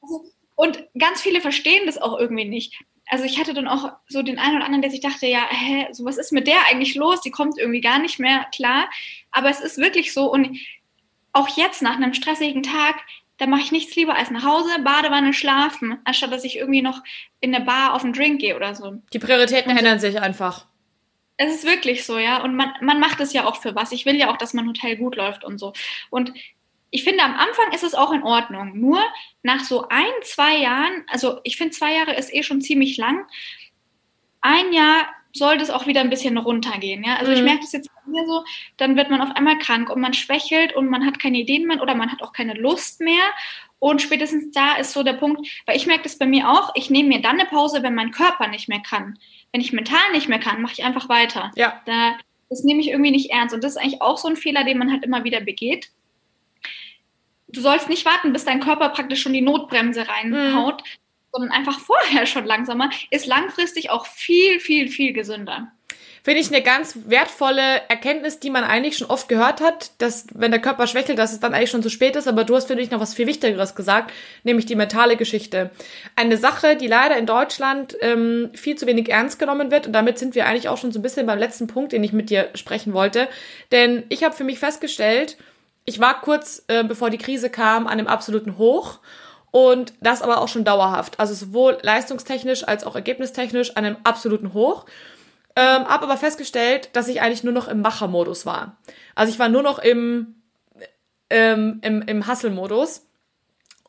Speaker 2: und ganz viele verstehen das auch irgendwie nicht. Also ich hatte dann auch so den einen oder anderen, der sich dachte, ja, hä, so was ist mit der eigentlich los? Die kommt irgendwie gar nicht mehr klar. Aber es ist wirklich so und auch jetzt nach einem stressigen Tag, da mache ich nichts lieber als nach Hause, Badewanne, schlafen, anstatt dass ich irgendwie noch in eine Bar auf einen Drink gehe oder so.
Speaker 1: Die Prioritäten ändern sich einfach.
Speaker 2: Es ist wirklich so, ja. Und man, man macht es ja auch für was. Ich will ja auch, dass mein Hotel gut läuft und so. Und ich finde, am Anfang ist es auch in Ordnung. Nur nach so ein, zwei Jahren, also ich finde, zwei Jahre ist eh schon ziemlich lang. Ein Jahr sollte es auch wieder ein bisschen runtergehen. Ja? Also mhm. ich merke das jetzt bei mir so, dann wird man auf einmal krank und man schwächelt und man hat keine Ideen mehr oder man hat auch keine Lust mehr. Und spätestens da ist so der Punkt, weil ich merke das bei mir auch, ich nehme mir dann eine Pause, wenn mein Körper nicht mehr kann wenn ich mental nicht mehr kann, mache ich einfach weiter. Ja. Da, das nehme ich irgendwie nicht ernst. Und das ist eigentlich auch so ein Fehler, den man halt immer wieder begeht. Du sollst nicht warten, bis dein Körper praktisch schon die Notbremse reinhaut, mhm. sondern einfach vorher schon langsamer, ist langfristig auch viel, viel, viel gesünder
Speaker 1: finde ich eine ganz wertvolle Erkenntnis, die man eigentlich schon oft gehört hat, dass wenn der Körper schwächelt, dass es dann eigentlich schon zu spät ist. Aber du hast, finde ich, noch was viel Wichtigeres gesagt, nämlich die mentale Geschichte. Eine Sache, die leider in Deutschland ähm, viel zu wenig ernst genommen wird. Und damit sind wir eigentlich auch schon so ein bisschen beim letzten Punkt, den ich mit dir sprechen wollte. Denn ich habe für mich festgestellt, ich war kurz, äh, bevor die Krise kam, an einem absoluten Hoch. Und das aber auch schon dauerhaft. Also sowohl leistungstechnisch als auch ergebnistechnisch an einem absoluten Hoch. Ähm, habe aber festgestellt, dass ich eigentlich nur noch im Machermodus war. Also ich war nur noch im, ähm, im, im Hustle-Modus.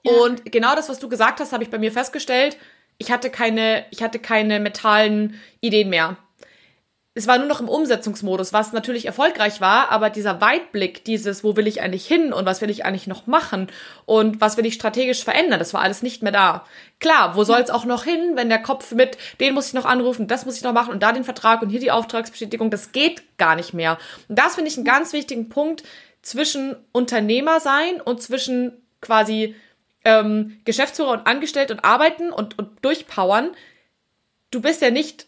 Speaker 1: Ja. Und genau das, was du gesagt hast, habe ich bei mir festgestellt. Ich hatte keine, ich hatte keine mentalen Ideen mehr es war nur noch im Umsetzungsmodus, was natürlich erfolgreich war, aber dieser Weitblick, dieses, wo will ich eigentlich hin und was will ich eigentlich noch machen und was will ich strategisch verändern, das war alles nicht mehr da. Klar, wo soll es auch noch hin, wenn der Kopf mit, den muss ich noch anrufen, das muss ich noch machen und da den Vertrag und hier die Auftragsbestätigung, das geht gar nicht mehr. Und das finde ich einen ganz wichtigen Punkt zwischen Unternehmer sein und zwischen quasi ähm, Geschäftsführer und Angestellt und arbeiten und, und durchpowern. Du bist ja nicht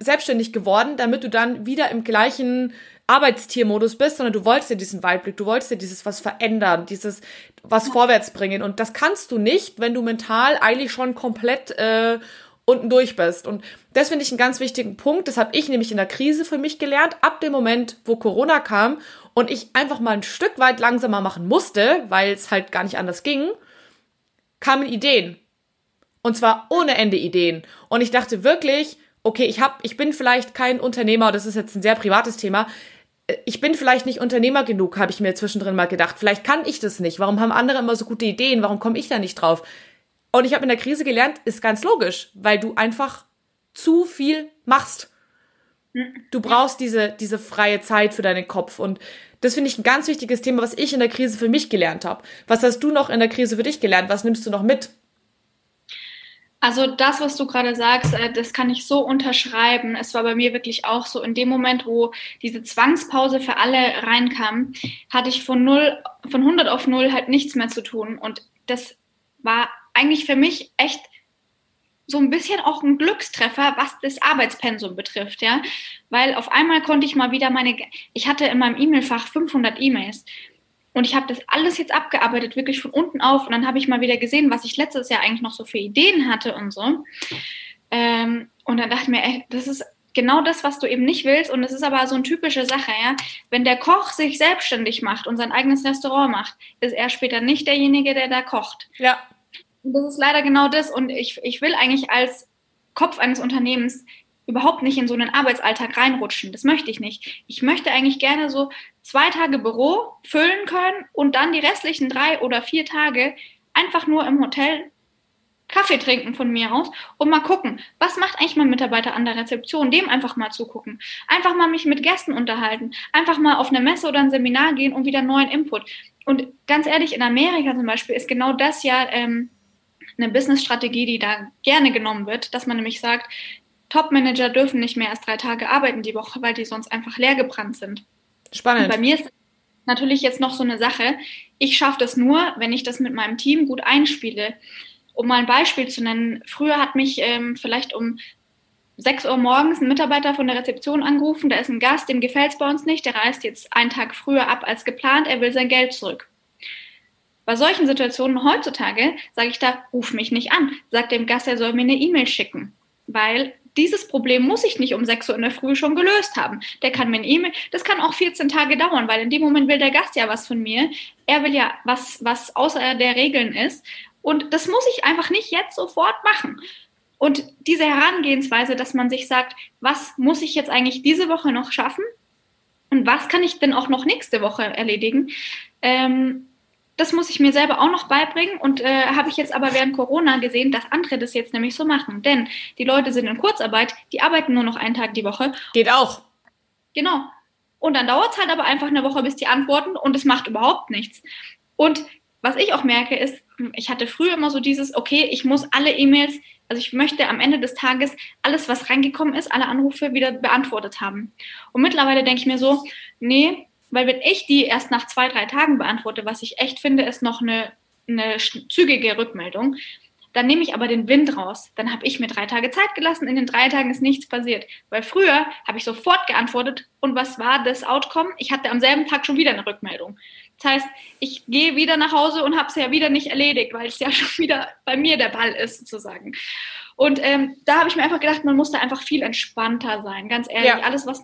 Speaker 1: selbstständig geworden, damit du dann wieder im gleichen Arbeitstiermodus bist, sondern du wolltest ja diesen Weitblick, du wolltest ja dieses was verändern, dieses was vorwärts bringen. Und das kannst du nicht, wenn du mental eigentlich schon komplett äh, unten durch bist. Und das finde ich einen ganz wichtigen Punkt. Das habe ich nämlich in der Krise für mich gelernt. Ab dem Moment, wo Corona kam und ich einfach mal ein Stück weit langsamer machen musste, weil es halt gar nicht anders ging, kamen Ideen. Und zwar ohne Ende Ideen. Und ich dachte wirklich, okay, ich hab, ich bin vielleicht kein Unternehmer, das ist jetzt ein sehr privates Thema. Äh, ich bin vielleicht nicht Unternehmer genug, habe ich mir zwischendrin mal gedacht. Vielleicht kann ich das nicht. Warum haben andere immer so gute Ideen? Warum komme ich da nicht drauf? Und ich habe in der Krise gelernt, ist ganz logisch, weil du einfach zu viel machst. Du brauchst diese, diese freie Zeit für deinen Kopf. Und das finde ich ein ganz wichtiges Thema, was ich in der Krise für mich gelernt habe. Was hast du noch in der Krise für dich gelernt? Was nimmst du noch mit?
Speaker 2: Also das, was du gerade sagst, äh, das kann ich so unterschreiben. Es war bei mir wirklich auch so, in dem Moment, wo diese Zwangspause für alle reinkam, hatte ich von null, von 100 auf null halt nichts mehr zu tun. Und das war eigentlich für mich echt so ein bisschen auch ein Glückstreffer, was das Arbeitspensum betrifft, ja, weil auf einmal konnte ich mal wieder meine, ich hatte in meinem E-Mail-Fach 500 E-Mails und ich habe das alles jetzt abgearbeitet, wirklich von unten auf und dann habe ich mal wieder gesehen, was ich letztes Jahr eigentlich noch so für Ideen hatte und so. Ähm, und dann dachte ich mir, ey, das ist genau das, was du eben nicht willst. Und es ist aber so eine typische Sache, ja. Wenn der Koch sich selbstständig macht und sein eigenes Restaurant macht, ist er später nicht derjenige, der da kocht.
Speaker 1: Ja.
Speaker 2: Und das ist leider genau das. Und ich, ich will eigentlich als Kopf eines Unternehmens überhaupt nicht in so einen Arbeitsalltag reinrutschen. Das möchte ich nicht. Ich möchte eigentlich gerne so zwei Tage Büro füllen können und dann die restlichen drei oder vier Tage einfach nur im Hotel Kaffee trinken von mir aus und mal gucken, was macht eigentlich mein Mitarbeiter an der Rezeption, dem einfach mal zugucken. Einfach mal mich mit Gästen unterhalten, einfach mal auf eine Messe oder ein Seminar gehen und wieder neuen Input. Und ganz ehrlich, in Amerika zum Beispiel ist genau das ja ähm, eine Business-Strategie, die da gerne genommen wird, dass man nämlich sagt, Top-Manager dürfen nicht mehr als drei Tage arbeiten die Woche, weil die sonst einfach leer gebrannt sind.
Speaker 1: Spannend. Und
Speaker 2: bei mir ist natürlich jetzt noch so eine Sache. Ich schaffe das nur, wenn ich das mit meinem Team gut einspiele. Um mal ein Beispiel zu nennen, früher hat mich ähm, vielleicht um 6 Uhr morgens ein Mitarbeiter von der Rezeption angerufen, da ist ein Gast, dem gefällt es bei uns nicht, der reist jetzt einen Tag früher ab als geplant, er will sein Geld zurück. Bei solchen Situationen heutzutage sage ich da, ruf mich nicht an, sag dem Gast, er soll mir eine E-Mail schicken, weil dieses Problem muss ich nicht um 6 Uhr in der Früh schon gelöst haben. Der kann mir eine E-Mail, das kann auch 14 Tage dauern, weil in dem Moment will der Gast ja was von mir. Er will ja was, was außer der Regeln ist. Und das muss ich einfach nicht jetzt sofort machen. Und diese Herangehensweise, dass man sich sagt, was muss ich jetzt eigentlich diese Woche noch schaffen? Und was kann ich denn auch noch nächste Woche erledigen? Ähm, das muss ich mir selber auch noch beibringen und äh, habe ich jetzt aber während Corona gesehen, dass andere das jetzt nämlich so machen. Denn die Leute sind in Kurzarbeit, die arbeiten nur noch einen Tag die Woche.
Speaker 1: Geht auch.
Speaker 2: Genau. Und dann dauert es halt aber einfach eine Woche, bis die antworten und es macht überhaupt nichts. Und was ich auch merke, ist, ich hatte früher immer so dieses, okay, ich muss alle E-Mails, also ich möchte am Ende des Tages alles, was reingekommen ist, alle Anrufe wieder beantwortet haben. Und mittlerweile denke ich mir so, nee, weil wenn ich die erst nach zwei, drei Tagen beantworte, was ich echt finde, ist noch eine, eine zügige Rückmeldung, dann nehme ich aber den Wind raus. Dann habe ich mir drei Tage Zeit gelassen. In den drei Tagen ist nichts passiert. Weil früher habe ich sofort geantwortet und was war das Outcome? Ich hatte am selben Tag schon wieder eine Rückmeldung. Das heißt, ich gehe wieder nach Hause und habe es ja wieder nicht erledigt, weil es ja schon wieder bei mir der Ball ist, sozusagen. Und ähm, da habe ich mir einfach gedacht, man muss da einfach viel entspannter sein. Ganz ehrlich, ja. alles, was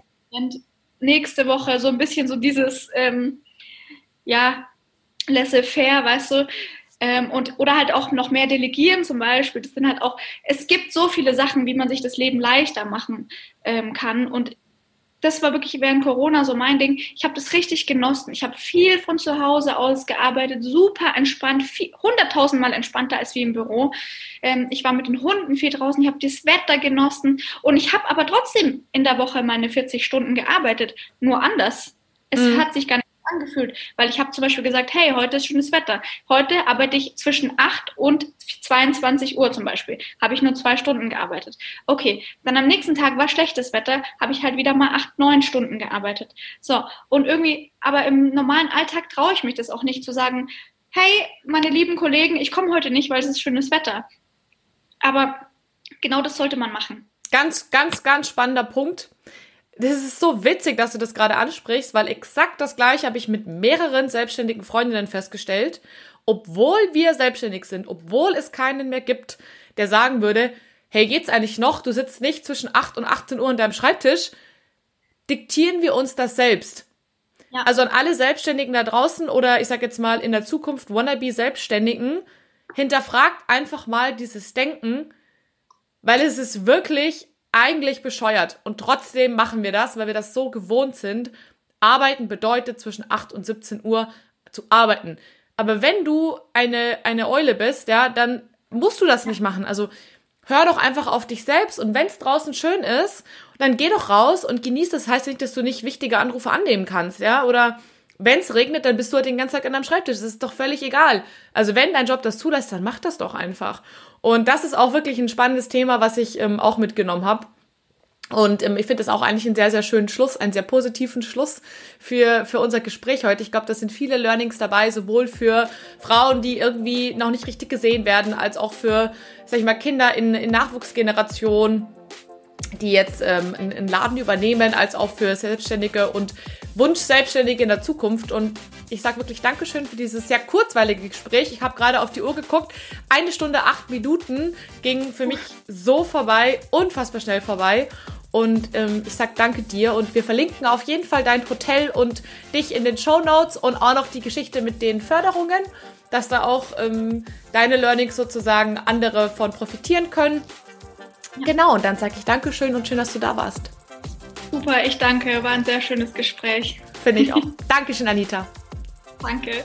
Speaker 2: nächste Woche so ein bisschen so dieses, ähm, ja, laissez-faire, weißt du, ähm, und, oder halt auch noch mehr delegieren zum Beispiel. Das sind halt auch, es gibt so viele Sachen, wie man sich das Leben leichter machen ähm, kann. Und das war wirklich während Corona so mein Ding. Ich habe das richtig genossen. Ich habe viel von zu Hause aus gearbeitet, super entspannt, hunderttausendmal entspannter als wie im Büro. Ähm, ich war mit den Hunden viel draußen, ich habe das Wetter genossen und ich habe aber trotzdem in der Woche meine 40 Stunden gearbeitet, nur anders. Es mhm. hat sich gar nicht angefühlt, weil ich habe zum Beispiel gesagt, hey, heute ist schönes Wetter. Heute arbeite ich zwischen 8 und 22 Uhr zum Beispiel. Habe ich nur zwei Stunden gearbeitet. Okay, dann am nächsten Tag war schlechtes Wetter, habe ich halt wieder mal 8, 9 Stunden gearbeitet. So, und irgendwie, aber im normalen Alltag traue ich mich das auch nicht zu sagen, hey, meine lieben Kollegen, ich komme heute nicht, weil es ist schönes Wetter. Aber genau das sollte man machen.
Speaker 1: Ganz, ganz, ganz spannender Punkt. Das ist so witzig, dass du das gerade ansprichst, weil exakt das gleiche habe ich mit mehreren selbstständigen Freundinnen festgestellt. Obwohl wir selbstständig sind, obwohl es keinen mehr gibt, der sagen würde, hey, geht's eigentlich noch? Du sitzt nicht zwischen 8 und 18 Uhr an deinem Schreibtisch. Diktieren wir uns das selbst. Ja. Also an alle Selbstständigen da draußen oder ich sag jetzt mal in der Zukunft wannabe Selbstständigen, hinterfragt einfach mal dieses Denken, weil es ist wirklich eigentlich bescheuert. Und trotzdem machen wir das, weil wir das so gewohnt sind. Arbeiten bedeutet zwischen 8 und 17 Uhr zu arbeiten. Aber wenn du eine, eine Eule bist, ja, dann musst du das nicht machen. Also hör doch einfach auf dich selbst und wenn es draußen schön ist, dann geh doch raus und genieß das. Heißt nicht, dass du nicht wichtige Anrufe annehmen kannst, ja, oder wenn es regnet, dann bist du halt den ganzen Tag an deinem Schreibtisch. Das ist doch völlig egal. Also wenn dein Job das zulässt, dann mach das doch einfach. Und das ist auch wirklich ein spannendes Thema, was ich ähm, auch mitgenommen habe. Und ähm, ich finde das auch eigentlich einen sehr, sehr schönen Schluss, einen sehr positiven Schluss für, für unser Gespräch heute. Ich glaube, da sind viele Learnings dabei, sowohl für Frauen, die irgendwie noch nicht richtig gesehen werden, als auch für, sag ich mal, Kinder in, in Nachwuchsgenerationen, die jetzt ähm, einen Laden übernehmen, als auch für Selbstständige und Wunsch-Selbstständige in der Zukunft. Und ich sage wirklich Dankeschön für dieses sehr kurzweilige Gespräch. Ich habe gerade auf die Uhr geguckt. Eine Stunde, acht Minuten ging für mich so vorbei, unfassbar schnell vorbei. Und ähm, ich sag danke dir und wir verlinken auf jeden Fall dein Hotel und dich in den Show Notes und auch noch die Geschichte mit den Förderungen, dass da auch ähm, deine Learnings sozusagen andere von profitieren können. Genau, und dann sage ich Dankeschön und schön, dass du da warst.
Speaker 2: Super, ich danke. War ein sehr schönes Gespräch.
Speaker 1: Finde ich auch. Dankeschön, Anita.
Speaker 2: Danke.